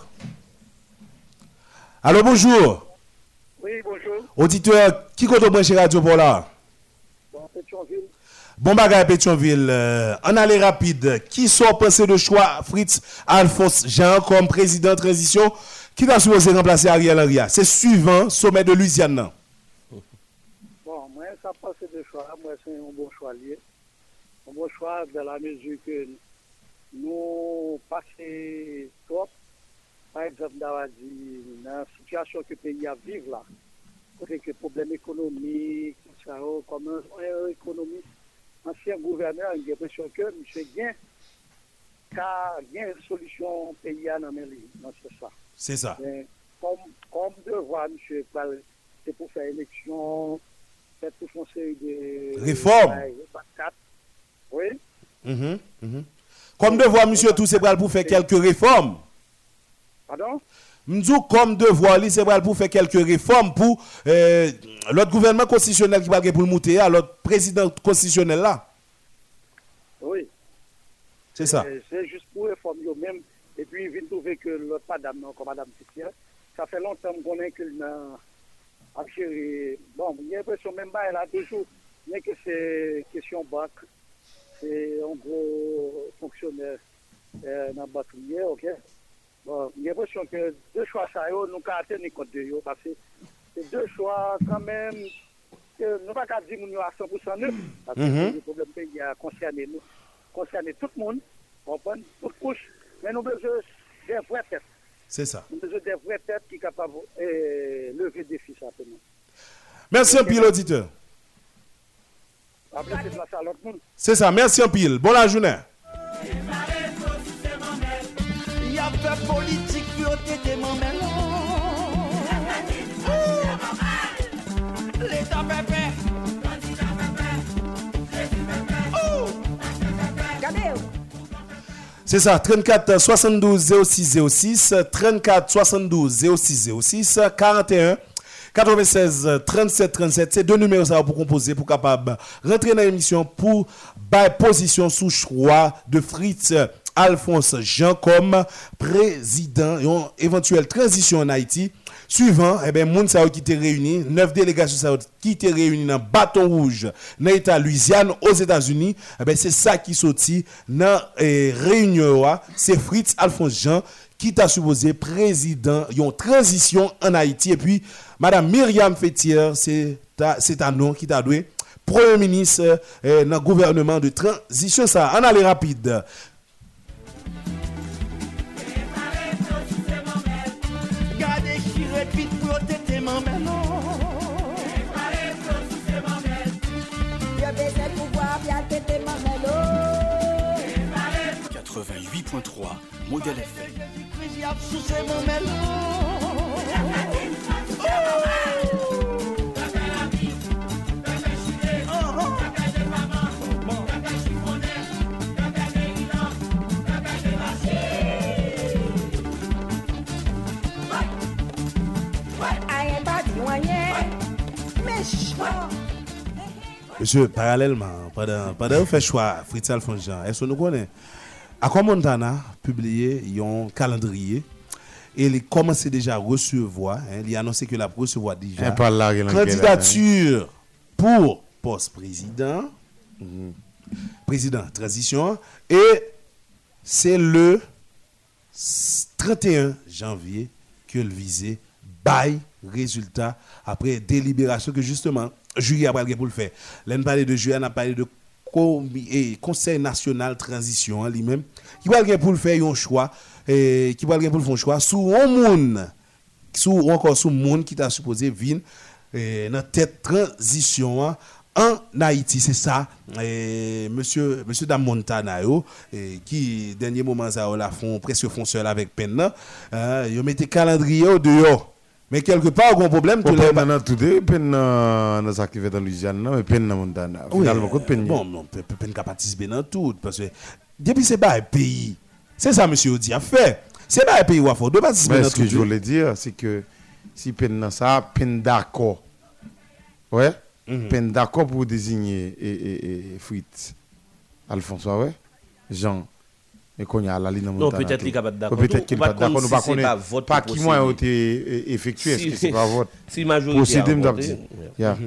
Allô, bonjour. Oui, bonjour. Auditeur, qui compte au chez Radio pour là? Bon, Pétionville. Bon bagay Pétionville, euh, en aller rapide, qui sont pensé de choix Fritz Alphonse Jean comme président de transition? Qui va supposé remplacer Ariel Henry? C'est suivant sommet de Louisiane. non? Bon, moi, ça passe de choix. Moi, c'est un bon choix lié. Un bon choix dans la mesure que nous passons. Par exemple, dans la situation que le pays a vivre là, côté que problème économique, tout ça, oh, comme un, économiste, ancien gouverneur, j'ai l'impression que M. Gain, car il y a une solution au pays à dans c'est ça. C'est ça. Mais comme, comme devoir, monsieur, Pal, c'est pour faire élection, c'est pour faire une série de... Réforme. Ouais, pas quatre. Oui. Mhm, mhm. Comme devoir, monsieur, tout c'est pour faire quelques réformes. Pardon? M'dou comme devoir, li, c'est pour faire quelques réformes pour euh, l'autre gouvernement constitutionnel qui va pour le monter, à l'autre président constitutionnel là. Oui. C'est ça. Euh, C'est juste pour réformer eux-mêmes. Et puis, il vient trouver que l'autre madame, non, comme madame Titier, ça fait longtemps qu'on est que n'a a géré. Bon, il y a l'impression même pas, elle a toujours, bien que c'est question bac, c'est un gros fonctionnaire euh, dans le bac lié, ok? Bon, a l'impression que deux choix, ça, nous avons tenir compte de eux, parce que c'est deux choix quand même, que nous pas dire que nous à 100% neutres, parce que Mhm. le problème pays a concerné nous, concerné tout le monde, on prend toute couche, mais nous avons besoin des vraies têtes. C'est ça. Nous avons besoin des vraies têtes qui sont capables de euh, lever le défi, certainement. Merci un pile, auditeur. C'est ça. Merci un pile. Bon la journée. C'est ça, 34 72 06 06, 34 72 06 06, 41 96 37 37. C'est deux numéros ça pour composer, pour capable rentrer dans l'émission pour bailler position sous choix de Fritz Alphonse Jean comme président en éventuelle transition en Haïti. Suivant, eh ben, moun qui étaient réunis, neuf délégations qui étaient réunis dans Bâton Rouge, dans l'État Louisiane, aux États-Unis, eh ben, c'est ça qui sorti dans eh, réunion, c'est Fritz Alphonse Jean qui t'a supposé président, yon transition en Haïti, et puis Madame Myriam Fétière, c'est un nom qui t'a doué, Premier ministre eh, dans le gouvernement de transition, ça, en aller rapide. 88.3 Modèle FM. Monsieur, parallèlement, pendant, pendant vous fait choix, Fritz Alphonse Jean, est-ce que nous connaissons? Aqua Montana publié un calendrier et il commence déjà à recevoir, hein, il a annoncé que la recevoir déjà candidature pour poste président, président transition, et c'est le 31 janvier que le visé bail résultat après délibération que justement juillet a parlé pour le faire. Là, on de juillet, on a parlé de eh, Conseil national transition lui-même qui va pour le faire un choix et qui va pour le faire un choix sous un monde ou encore sous monde qui t'a supposé venir eh, dans tête transition en Haïti. C'est ça eh, monsieur monsieur eh, qui dernier moment ça la font presque font seul avec peine là hein, yo mettez calendrier au dehors mais quelque part un problème tout peine dans tout peine dans ça qui fait dans Louisiane, non, mais peine dans Montana. Oui, Finalement, de peine. Bon, non, pe- pe- peine qu'à participer dans tout. Parce que depuis c'est pas un pays. C'est ça, monsieur Odi a fait. C'est pas un pays où il faut participer Mais dans ce que tout. je voulais dire, c'est que si peine dans ça, peine d'accord. Ouais? Mhm. Peine d'accord pour désigner et, et, et Fritz. Alphonse, ouais? Jean. Et qu'on y a la ligne dans Non, peut-être tout. capable d'accord. Ou Peut-être Ou qu'il n'est pas pas d'accord. comme Nous si pas c'est connaître pas vote pas pour qui moins a procéder. été euh, effectué. Est-ce Si- que c'est pas vote? si majorité Procédé, a dit. ouais. Yeah.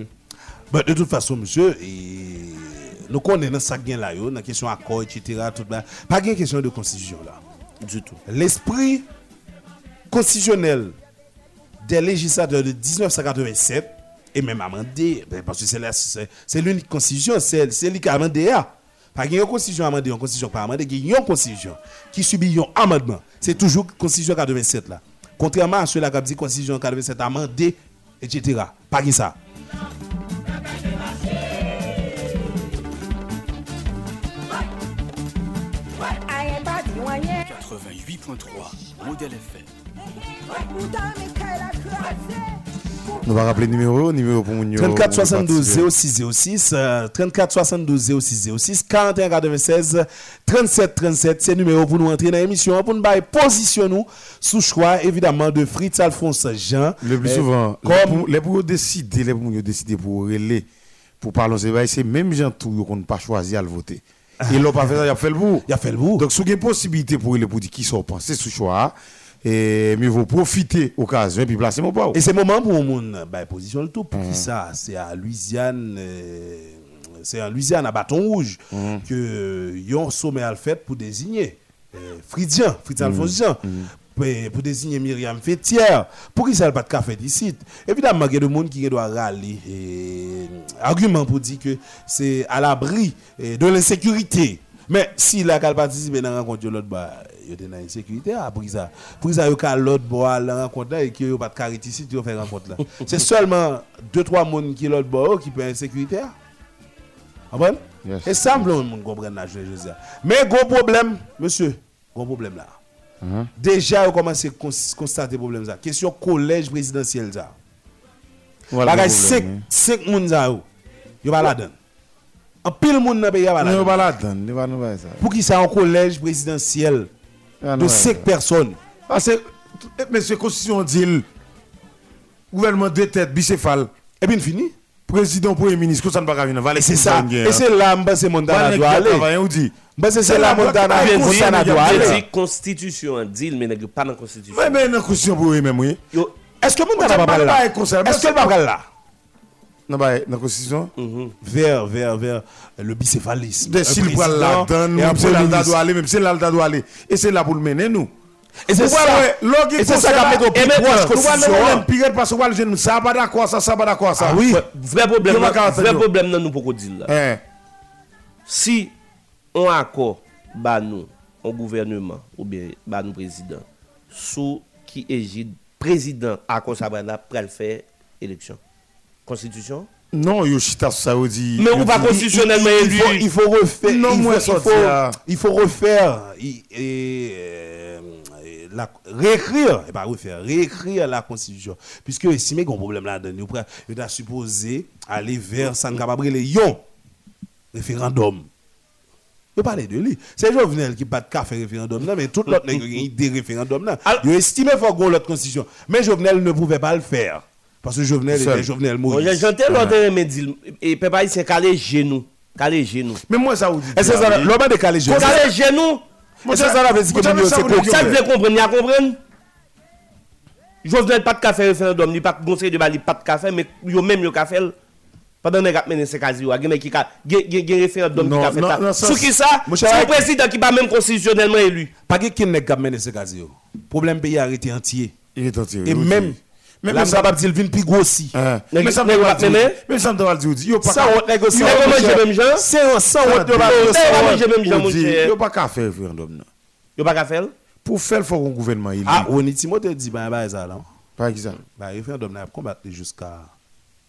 Bah, de toute façon, monsieur, et nous connaissons ça bien là, yo, dans la question accord, etc. Tout là. Pas de question de constitution là. Du tout. L'esprit constitutionnel des législateurs de 1987 et même amendé, ben, parce que c'est la- l'unique constitution, c'est a amendé. Pas qu'il y a une constitution amendée, une constitution pas amendée, il y a une constitution qui subit un amendement. C'est toujours constitution 87 là. Contrairement à ceux-là qui ont dit constitution 87 amendée, etc. Pas ça. Aïe, pas dit moyen. 88.3, Modèle FM. Nous va rappeler le numéro, numéro pour mon 34 72 06 06 euh, 34 72 06 06 41 96 37 37 c'est numéro pour nous entrer dans l'émission pour nous bailler position nous sous choix évidemment de Fritz Alphonse Jean Le plus Euh, souvent, comme les pour- décider, les pour décider pour relayer, pour parler, c'est même gens tout qu'on n'a pas choisi à le voter. Ils l'ont pas fait, ça, il a fait le bout. Il a fait le bout. Donc, si vous avez possibilité pour les pour dire qui sont pensés sous choix, et mieux vaut profiter occasion et puis placer mon pas. Et c'est moment pour moun bah, position le tout. Pour Mm. qui ça C'est à Louisiane, euh, c'est en Louisiane, à Bâton Rouge, Mm. que yon sommet à fait pour désigner euh, Fridian, Fritz Mm. Alphonse Jean. Pour, pour désigner Myriam Fétière, pour qui ça n'a pas de café d'ici? Évidemment, il y a des gens qui doivent râler. Et, argument pour dire que c'est à l'abri eh, de l'insécurité. Mais si la qu'elle participe dans la rencontre de l'autre, bah, il y a ah, qui ça Pour qui ça, il y a l'autre bois la rencontre et qu'il n'y a pas de carité ici, tu faire rencontre là. c'est seulement 2-3 personnes qui l'autre bois qui peuvent insécurité. ah. Comprenez Yes. Et ça, comprend là, je veux dire. Mais gros problème, monsieur, gros problème là. Déjà, on commence à cons- constater problème ça. Question collège présidentiel ça. Voilà Bagay le 5 problème, 5 moun ça. Yo pas la donne. En pile pays pas la donne. Pour qui ça un collège présidentiel? Ah, de non, 5 personnes. Ah, c'est. Monsieur Constitution dit gouvernement de tête, bicéphale. Et bien fini. Président, premier ministre, ça ne va pas venir. Et c'est ça. Et c'est là que c'est Montana doit aller. Dit. C'est c'est là dit, Montana doit aller. dit, constitution, deal, mais n'est pas dans la constitution. Mais mais dans la Constitution pour eux même, oui. Yo, Est-ce que Montana va pas là? Est-ce qu'elle va pas là? Dans la Constitution? vers, vers, vers le bicéphalisme. Des s'il président donne, et là premier le doit aller, même c'est là le doit aller. Et c'est là pour le mener, nous. Et c'est ça. Et c'est ça qui a fait au plus proche nous allons pire parce que allons dire, ça pas d'accord, ça, ça pas d'accord, ça. Ah oui. vrai problème, là- vrai problème, non, nous pour dire là. Hein. Si on accord, bah nous, au gouvernement, ou bien bah nous président, sous qui égide président accord ça va là, pour le faire élection. Constitution? Non, Yoshita Saoudi. Mais on va constitutionnellement il élu. faut, il faut refaire. Non, il, moi, faut, il, faut, là. il faut refaire. il- et, euh, la, réécrire, et pas refaire, réécrire la constitution. Puisque si mais un problème là-dedans, nous il a supposé aller vers San Cababre les Yon, référendum. Je parle de lui. C'est Jovenel qui pas de café référendum, là, mais tout l'autre n'a une idée référendum. là. Alors- Il estimé qu'il faut qu'on l'autre constitution. Mais Jovenel ne pouvait pas le faire. Parce que Jovenel était Jovenel Moïse. J'entends l'autre me dire, et papa, il s'est calé genou. Calé genou. Mais moi, Saoudi. Et c'est ça, l'homme a décalé. je- Calé genou? Mais c'est ça veut dire que Vous c'est ça, vous le Ça, comprendre, il y a comprendre? Jovenel pas de café référendum, il pas de conseil de bali, pas de café, mais yo même yo café. Pendant que vous mené ces casiers, a gen- gen- gen référendum qui a fait ça. ça, Sous qui ça? C'est un président qui pas même constitutionnellement élu. Pas que qui n'est pas mené ce cas yo. Problème pays arrêté entier. Il est entier. Et même, même ça- pas dire le vin plus grossi. Hein. Mais ça pas dire. Mais ça doit dire. Yo pas Ça on négocier. Même gens? C'est un ça eh, honte. manger même gens, mon dit, cher. Yo pas qu'à faire référendum. non. Yo pas qu'à faire? Pour faire, faut qu'un gouvernement il Ah, on est Timothée dit bah bah ça là. Par exemple. Bah référendum n'a combattre jusqu'à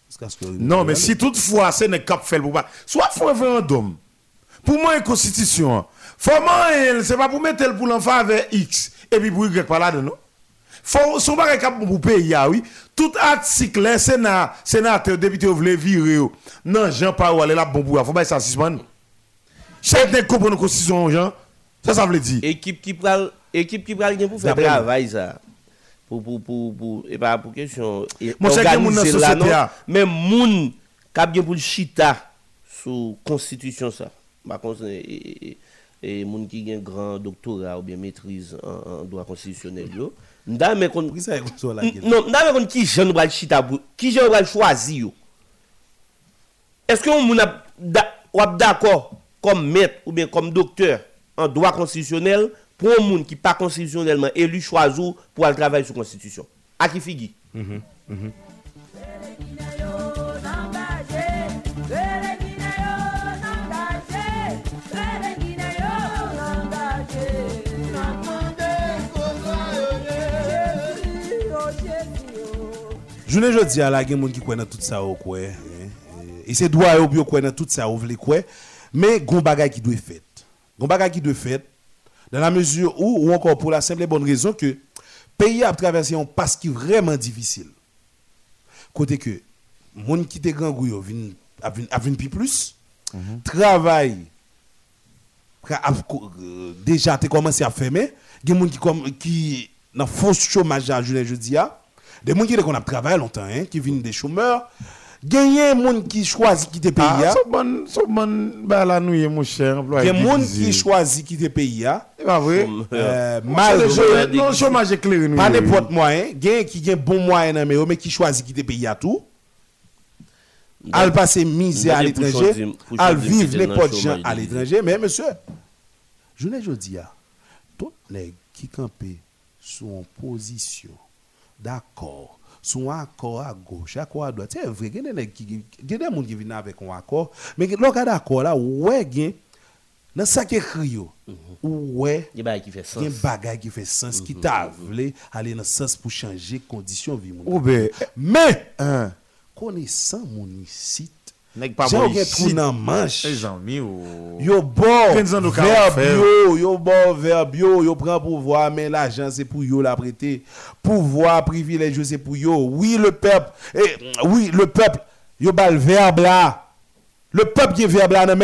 jusqu'à ce que Non, mais si toutefois c'est un cap fait pour pas. Soit faut un référendum. Pour moi, une constitution. Faut moi, c'est pas pour mettre elle pour l'enfant avec X et puis pour Y par là, non? Fon, son bagay kap pou peyi ya, oui. Tout atik le, senat, senat, depite ou vle vire yo. Nan, jan pa wale la bon pou ya. Fon bay sa sisman. Chèk ne kopo nou konstisyon, jan. Sa sa vle di. Ekip ki pral, ekip ki pral gen pou fè travay sa. Pou, pou, pou, pou, e pa pou kesyon. Mwen chèk gen moun nan sosete ya. Non? Men moun kap gen pou l'chita sou konstitisyon sa. Bakon se, e, e, e, moun ki gen gran doktora ou bien metriz an, an doa konstisyonel yo. Mm. Nda kon Pour ça qu'on soit là. non, nda kon qui jeune pral chita yo? On moun a da- ou êtes d'accord comme maître ou bien comme docteur en droit constitutionnel pour un monde qui pas constitutionnellement élu choisi pour aller travailler sur la constitution? À qui figure? Jounen jodi a la gen moun ki kwen nan tout sa ou kwe. E se dwa yo bi yo kwen nan tout sa ou vle kwe. Men goun bagay ki dwe fet. Goun bagay ki dwe fet. Dan la mezur ou, ou ankon pou la semble bonne rezon ke peyi ap traverse yon pas ki vreman difisil. Kote ke moun ki te gran gou yo vin, ap vin, ap vin pi plus. Travay pra ap, ko- euh, deja te komanse ap feme. Gen moun ki, kom, ki nan fos chomaj a jounen jodi a. Des gens qui a travaillé longtemps, hein, qui viennent des chômeurs. Gagner moun qui choisit quitter le pays. Ah, hein. so bon, so bon, bah la nouille, mon cher. Il y a des gens qui choisit quitter le pays. hein. C'est pas vrai? Euh, Mal, mal. chômage- non, chômage éclairé. Pas n'importe moyen. Gain qui a bon moyen, mais mais qui choisit quitter le pays à tout. Al passer misère à l'étranger. Al vivre quitter dans n'importe le gens à l'étranger. Mais monsieur, je ne dis pas, tout les qui campent sont en position d'accord, sont accord à gauche, accord à droite. C'est vrai, il y a des gens qui il y a des gens qui viennent avec un accord. Mais le cas d'accord là, ouais, il dans ça qui écrit, ouais, Il y a des qui fait sens. il y a un bagage qui fait sens, qui t'a voulu aller dans le sens pour changer conditions de vie. Mais, hein, connaissant mon ici, nèg pas j'ai bon un ici. trou dans la manche. Les amis, ou. Yo bon, verbe yo, yo bon verbe yo, yo prend pouvoir, mais l'argent c'est pour yo la prêter. Pouvoir, privilège c'est pour yo. Oui, le peuple, eh, oui, le peuple, yo bal le verbe là. Le peuple qui est verbe là dans.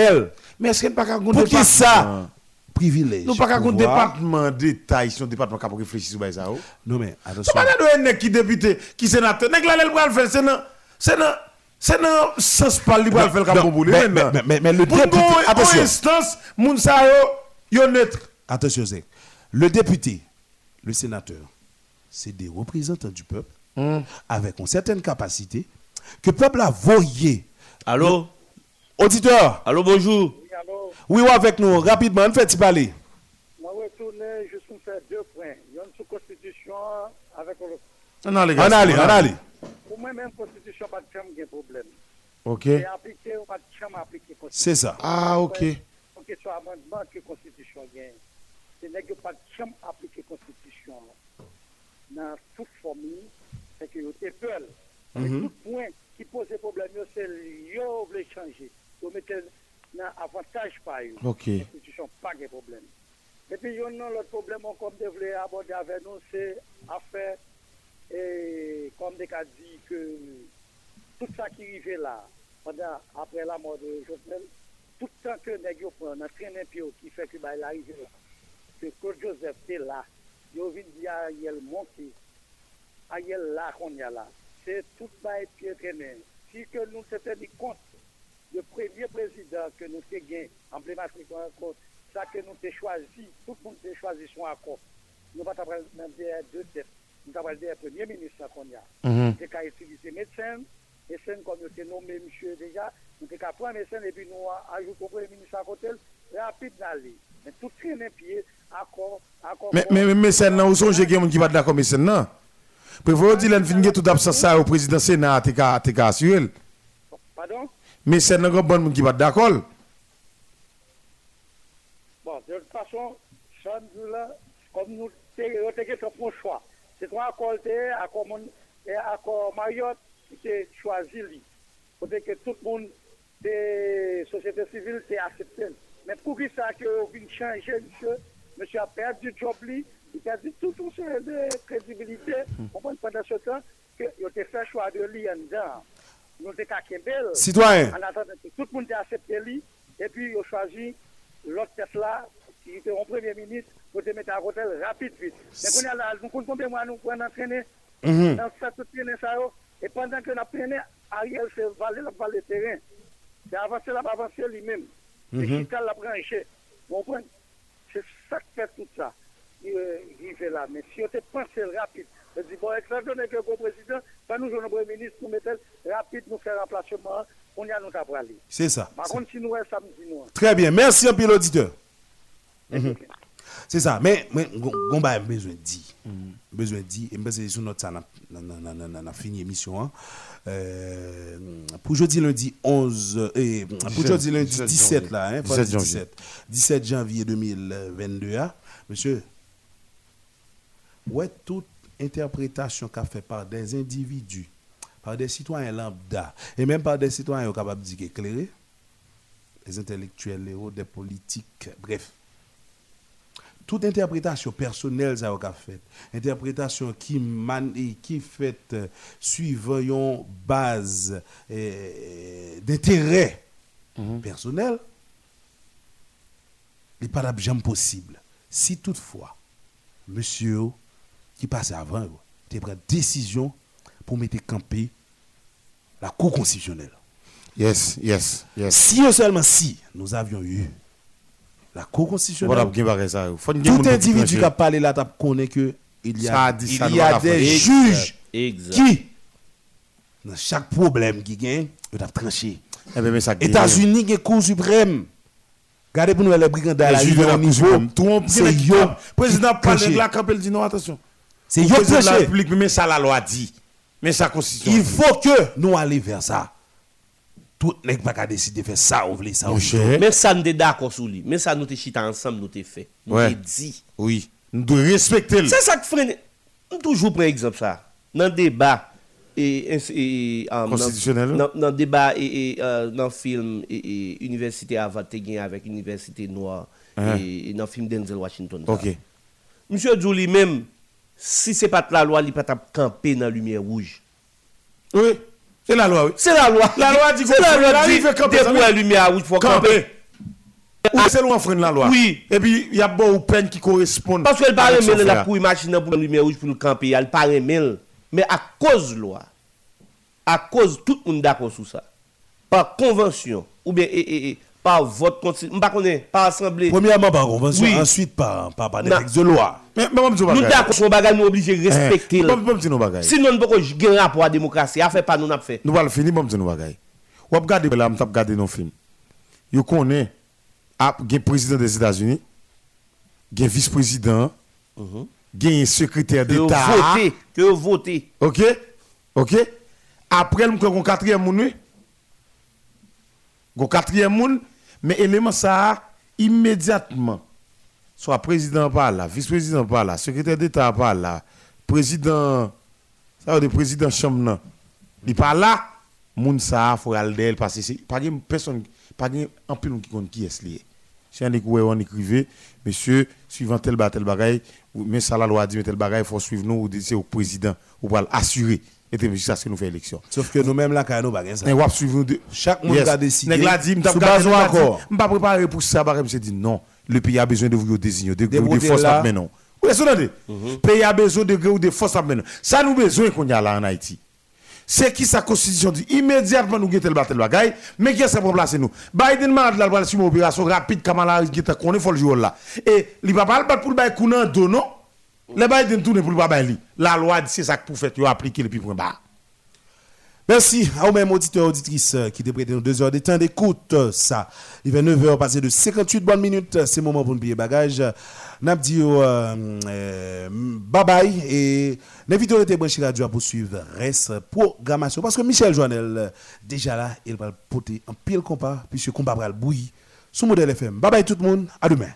Mais est-ce qu'il n'y a pas qu'un Pour qui ça? Privilège. Nous pas qu'un pouvoir. département détail, département qui réfléchir sur ça. oh. Non mais attention. Pas de qui député, qui sénateur. Nèg là, le faire, c'est non. C'est non. C'est non, sens pas le faire comme boule. mais- mais- le Pour député- attention. instance, moun sa yo, yo neutre. Attention, Zek. Le député, le sénateur, c'est des représentants du peuple avec une certaine capacité que le peuple a voyé. Allô? Auditeur, Allô, bonjour. Oui, alors, oui, ou avec nous, rapidement, on fait parler? moi, retourner juste pour faire deux points. Il y a une sous-constitution avec le. Non, les On gars. allez, on allez. Pour moi, même constitution, pas de problème. Ok. C'est appliqué ou pas de chambre appliqué constitution. C'est ça. Ah, ok. Ce soit amendement que constitution gagne. Ce n'est que pas de chambre appliqué constitution. Dans toute famille, c'est que vous êtes peur. Mhm. Tout point qui pose problème, c'est yo voulez changer. Vous mettez un avantage par eux. Ok. Constitution, pas de problème. Et puis, il y a un autre problème vous voulez aborder avec nous, c'est affaire, et comme des cas dit que tout ça qui arrivait là, pendant, après la mort de Jovenel, tout le temps que les gens prennent un pied qui fait que bah, il arrive là, que Claude Joseph était là, il vient dire à Ariel monter, Ariel là qu'on y a là, c'est tout ça et pied traîné. Si que nous s'était dit compte, le premier président que nous avons gagné, emblématique encore, ça que nous avons choisi, tout le monde a choisi son accord. Nous ne pas deux têtes. Nous avons dire premier ministre qu'on y a. Mhm. C'est qu'à utiliser médecin, médecin comme il s'est nommé monsieur déjà, nous avons qu'à prendre médecin et puis nous ajoutons au premier ministre à côté, rapide d'aller. Mais tout train les pieds, accord, accord. Mais, mais, mais médecin, non, où sont les gens qui vont d'accord, médecin, non? Prévoyez dire l'en finir tout d'absence au président Sénat, t'es qu'à, t'es qu'à assurer. Pardon? Médecin, non, bon monde qui va d'accord. Bon, de toute façon, Chan là, comme nous, t'es, t'es, t'es, choix. C'est toi, accord, t'es, accord, accord, Mariotte, qui a choisi lui. Peut-être que tout le monde de société civile s'est accepté. Mais pour qui ça que vous changer, monsieur, monsieur a perdu le job lui, il a dit tout tout ça de crédibilité. Prend pendant ce temps que il a fait choix de lui en dedans. Nous belle. Citoyen. En attendant que tout le monde a accepté lui, et puis il a choisi l'autre tête là, qui était un premier ministre, pour te mettre à côté rapide vite. Mais nous comptons combien de mois nous pouvons entraîner Mhm. dans cette traîner ça, yo. Et pendant que nous apprenons, Ariel fait valer la balle de terrain. C'est avancer là, avancer lui-même. C'est Mhm. qui la branché. Vous comprenez? C'est ça qui fait tout ça. Il, euh, là. Mais si on te pense rapide, je dis, bon, donné que le président, pas nous, le premier ministre, nous mettons rapide, nous faire remplacement, on y a nous qu'à aller. C'est ça. Par contre, si nous, ça me dit nous. Très bien. Merci un peu l'auditeur. C'est ça. Mais, mais Gomba a besoin de dire. Besoin de dire. Et c'est sur notre ça, on a fini l'émission. Hein. Euh, pour jeudi lundi 11 et pour jeudi lundi 17 là, hein, 17 janvier. 17, 17 janvier 2022 hein. monsieur ouais toute interprétation qu'a fait par des individus par des citoyens lambda et même par des citoyens capables de dire éclairés des intellectuels héros des politiques bref toute interprétation personnelle ça a fait interprétation qui man qui fait euh, suivant une base euh, d'intérêt personnel il n'est pas jamais possible. Si toutefois monsieur qui passe avant tu prend décision pour mettre campé la cour constitutionnelle. Yes, yes, yes. si seulement si nous avions eu la cour constitutionnelle tout individu qui a parlé là, tu connais que il y Ça a, a dit ça, il nous y a l'a des juges Exact. qui, dans chaque problème qui gagne, ils doivent trancher. Mais ça gagne. États-Unis, il y a Cour suprême. Regardez pour nous les brigands Les à juges de la au Cour niveau. C'est yo. Président parle tranché. de la campagne, il dit non, attention. C'est Le yo président de la tranché. République, mais ça, la loi dit. Mais ça, constitution. Il faut que nous allions vers ça. Tout n'est pas qu'à décider de faire ça ou voulez ça. Mais ça, nous sommes d'accord sur lui. Mais ça, nous te chita ensemble, nous te fait. Nous Ouais. te dit. Oui. Nous devons respecter. le- C'est ça que freine. Toujours prend exemple ça. Dans le débat et, euh, Constitutionnel. Dans dans le débat et, et euh, dans le film et, et Université gagné avec Université Noire Hein. et, et dans le film Denzel Washington. ça. Ok. Monsieur Djou lui-même, si c'est pas de la loi, il peut pas camper dans la lumière rouge. Oui. C'est la loi, oui. C'est la loi. La loi dit qu'on la loi dit veut- la lumière il faut camper. Ou c'est loin freine la loi. Oui. Et puis, il y a beaucoup de peines qui correspondent. Parce qu'elle paraît mêle la pour imaginer pour la lumière rouge pour le camper, elle paraît mêle. Mais à cause de loi, à cause tout le monde d'accord sur ça, par convention, ou bien et, et, et, par vote, consti- m'pa connaît, par assemblée, Premièrement par convention, Oui. ensuite par, par, par des textes de loi. Mais, mais, dis nous d'accord sur bagage, nous obligés de respecter. Eh, bon, dis nous. Sinon, nous ne pouvons pas gagner rapport à la démocratie? À faire pas nous n'a fait. Nous allons finir, bon, dis nous bagay. Ou ap gade là, m'tap gade nos films. Yo connaît, a, gen président des États-Unis, gen vice-président, gen secrétaire Que vous d'État. que vous votez. Ok? Ok? Après, nous avons quatrième moun, oui. Gon quatrième moun, mais élément ça, immédiatement, soit président par là, vice-président par là, secrétaire d'État par là, président, ça veut dire président chambre, il par là, moun ça, faut aller d'elle, parce que c'est pas une personne, pas en plus qui compte qui est lié. Si on écrivait, on écrivait, monsieur, suivant tel ba tel bagaille, mais ça la loi dit, tel bagaille, il faut suivre nous, ou c'est au président, ou pour assurer. Et c'est ça ce que nous fait élection. Sauf que nous-mêmes là, quand nous baguons ça. Mais suivre nous. Chaque monde a décidé Nèg la dit, la accord. dit, m'pas préparé pour ça, bah, m'se dit non, le pays a besoin de vous désigner, de Des de force maintenant. C'est ça. Le pays a besoin de ou de force maintenant. Ça nous besoin qu'on y a là en Haïti. C'est qui sa constitution dit immédiatement nous tel batel bagaille mais qui est ça pour placer nous? Biden m'a la loi sur une opération rapide Kamala qui t'a connaît faut le jouer là et il va pas le battre pour le bail counan do non? Le Biden tourne pour le bail la loi c'est ça que pour faire tu appliquer le puis point bas Merci à vous même auditeurs auditrices euh, qui prêté nous deux heures de temps d'écoute. euh, Ça, il est 9h passé de 58 bonnes minutes. C'est le moment pour nous payer bagage. N'a dit euh, euh, bye bye et l'invité était branché radio à poursuivre reste programmation parce que Michel Joannel euh, déjà là, il va porter un pile compas puisque compas va le bouillir sous modèle FM. Bye bye tout le monde. À demain.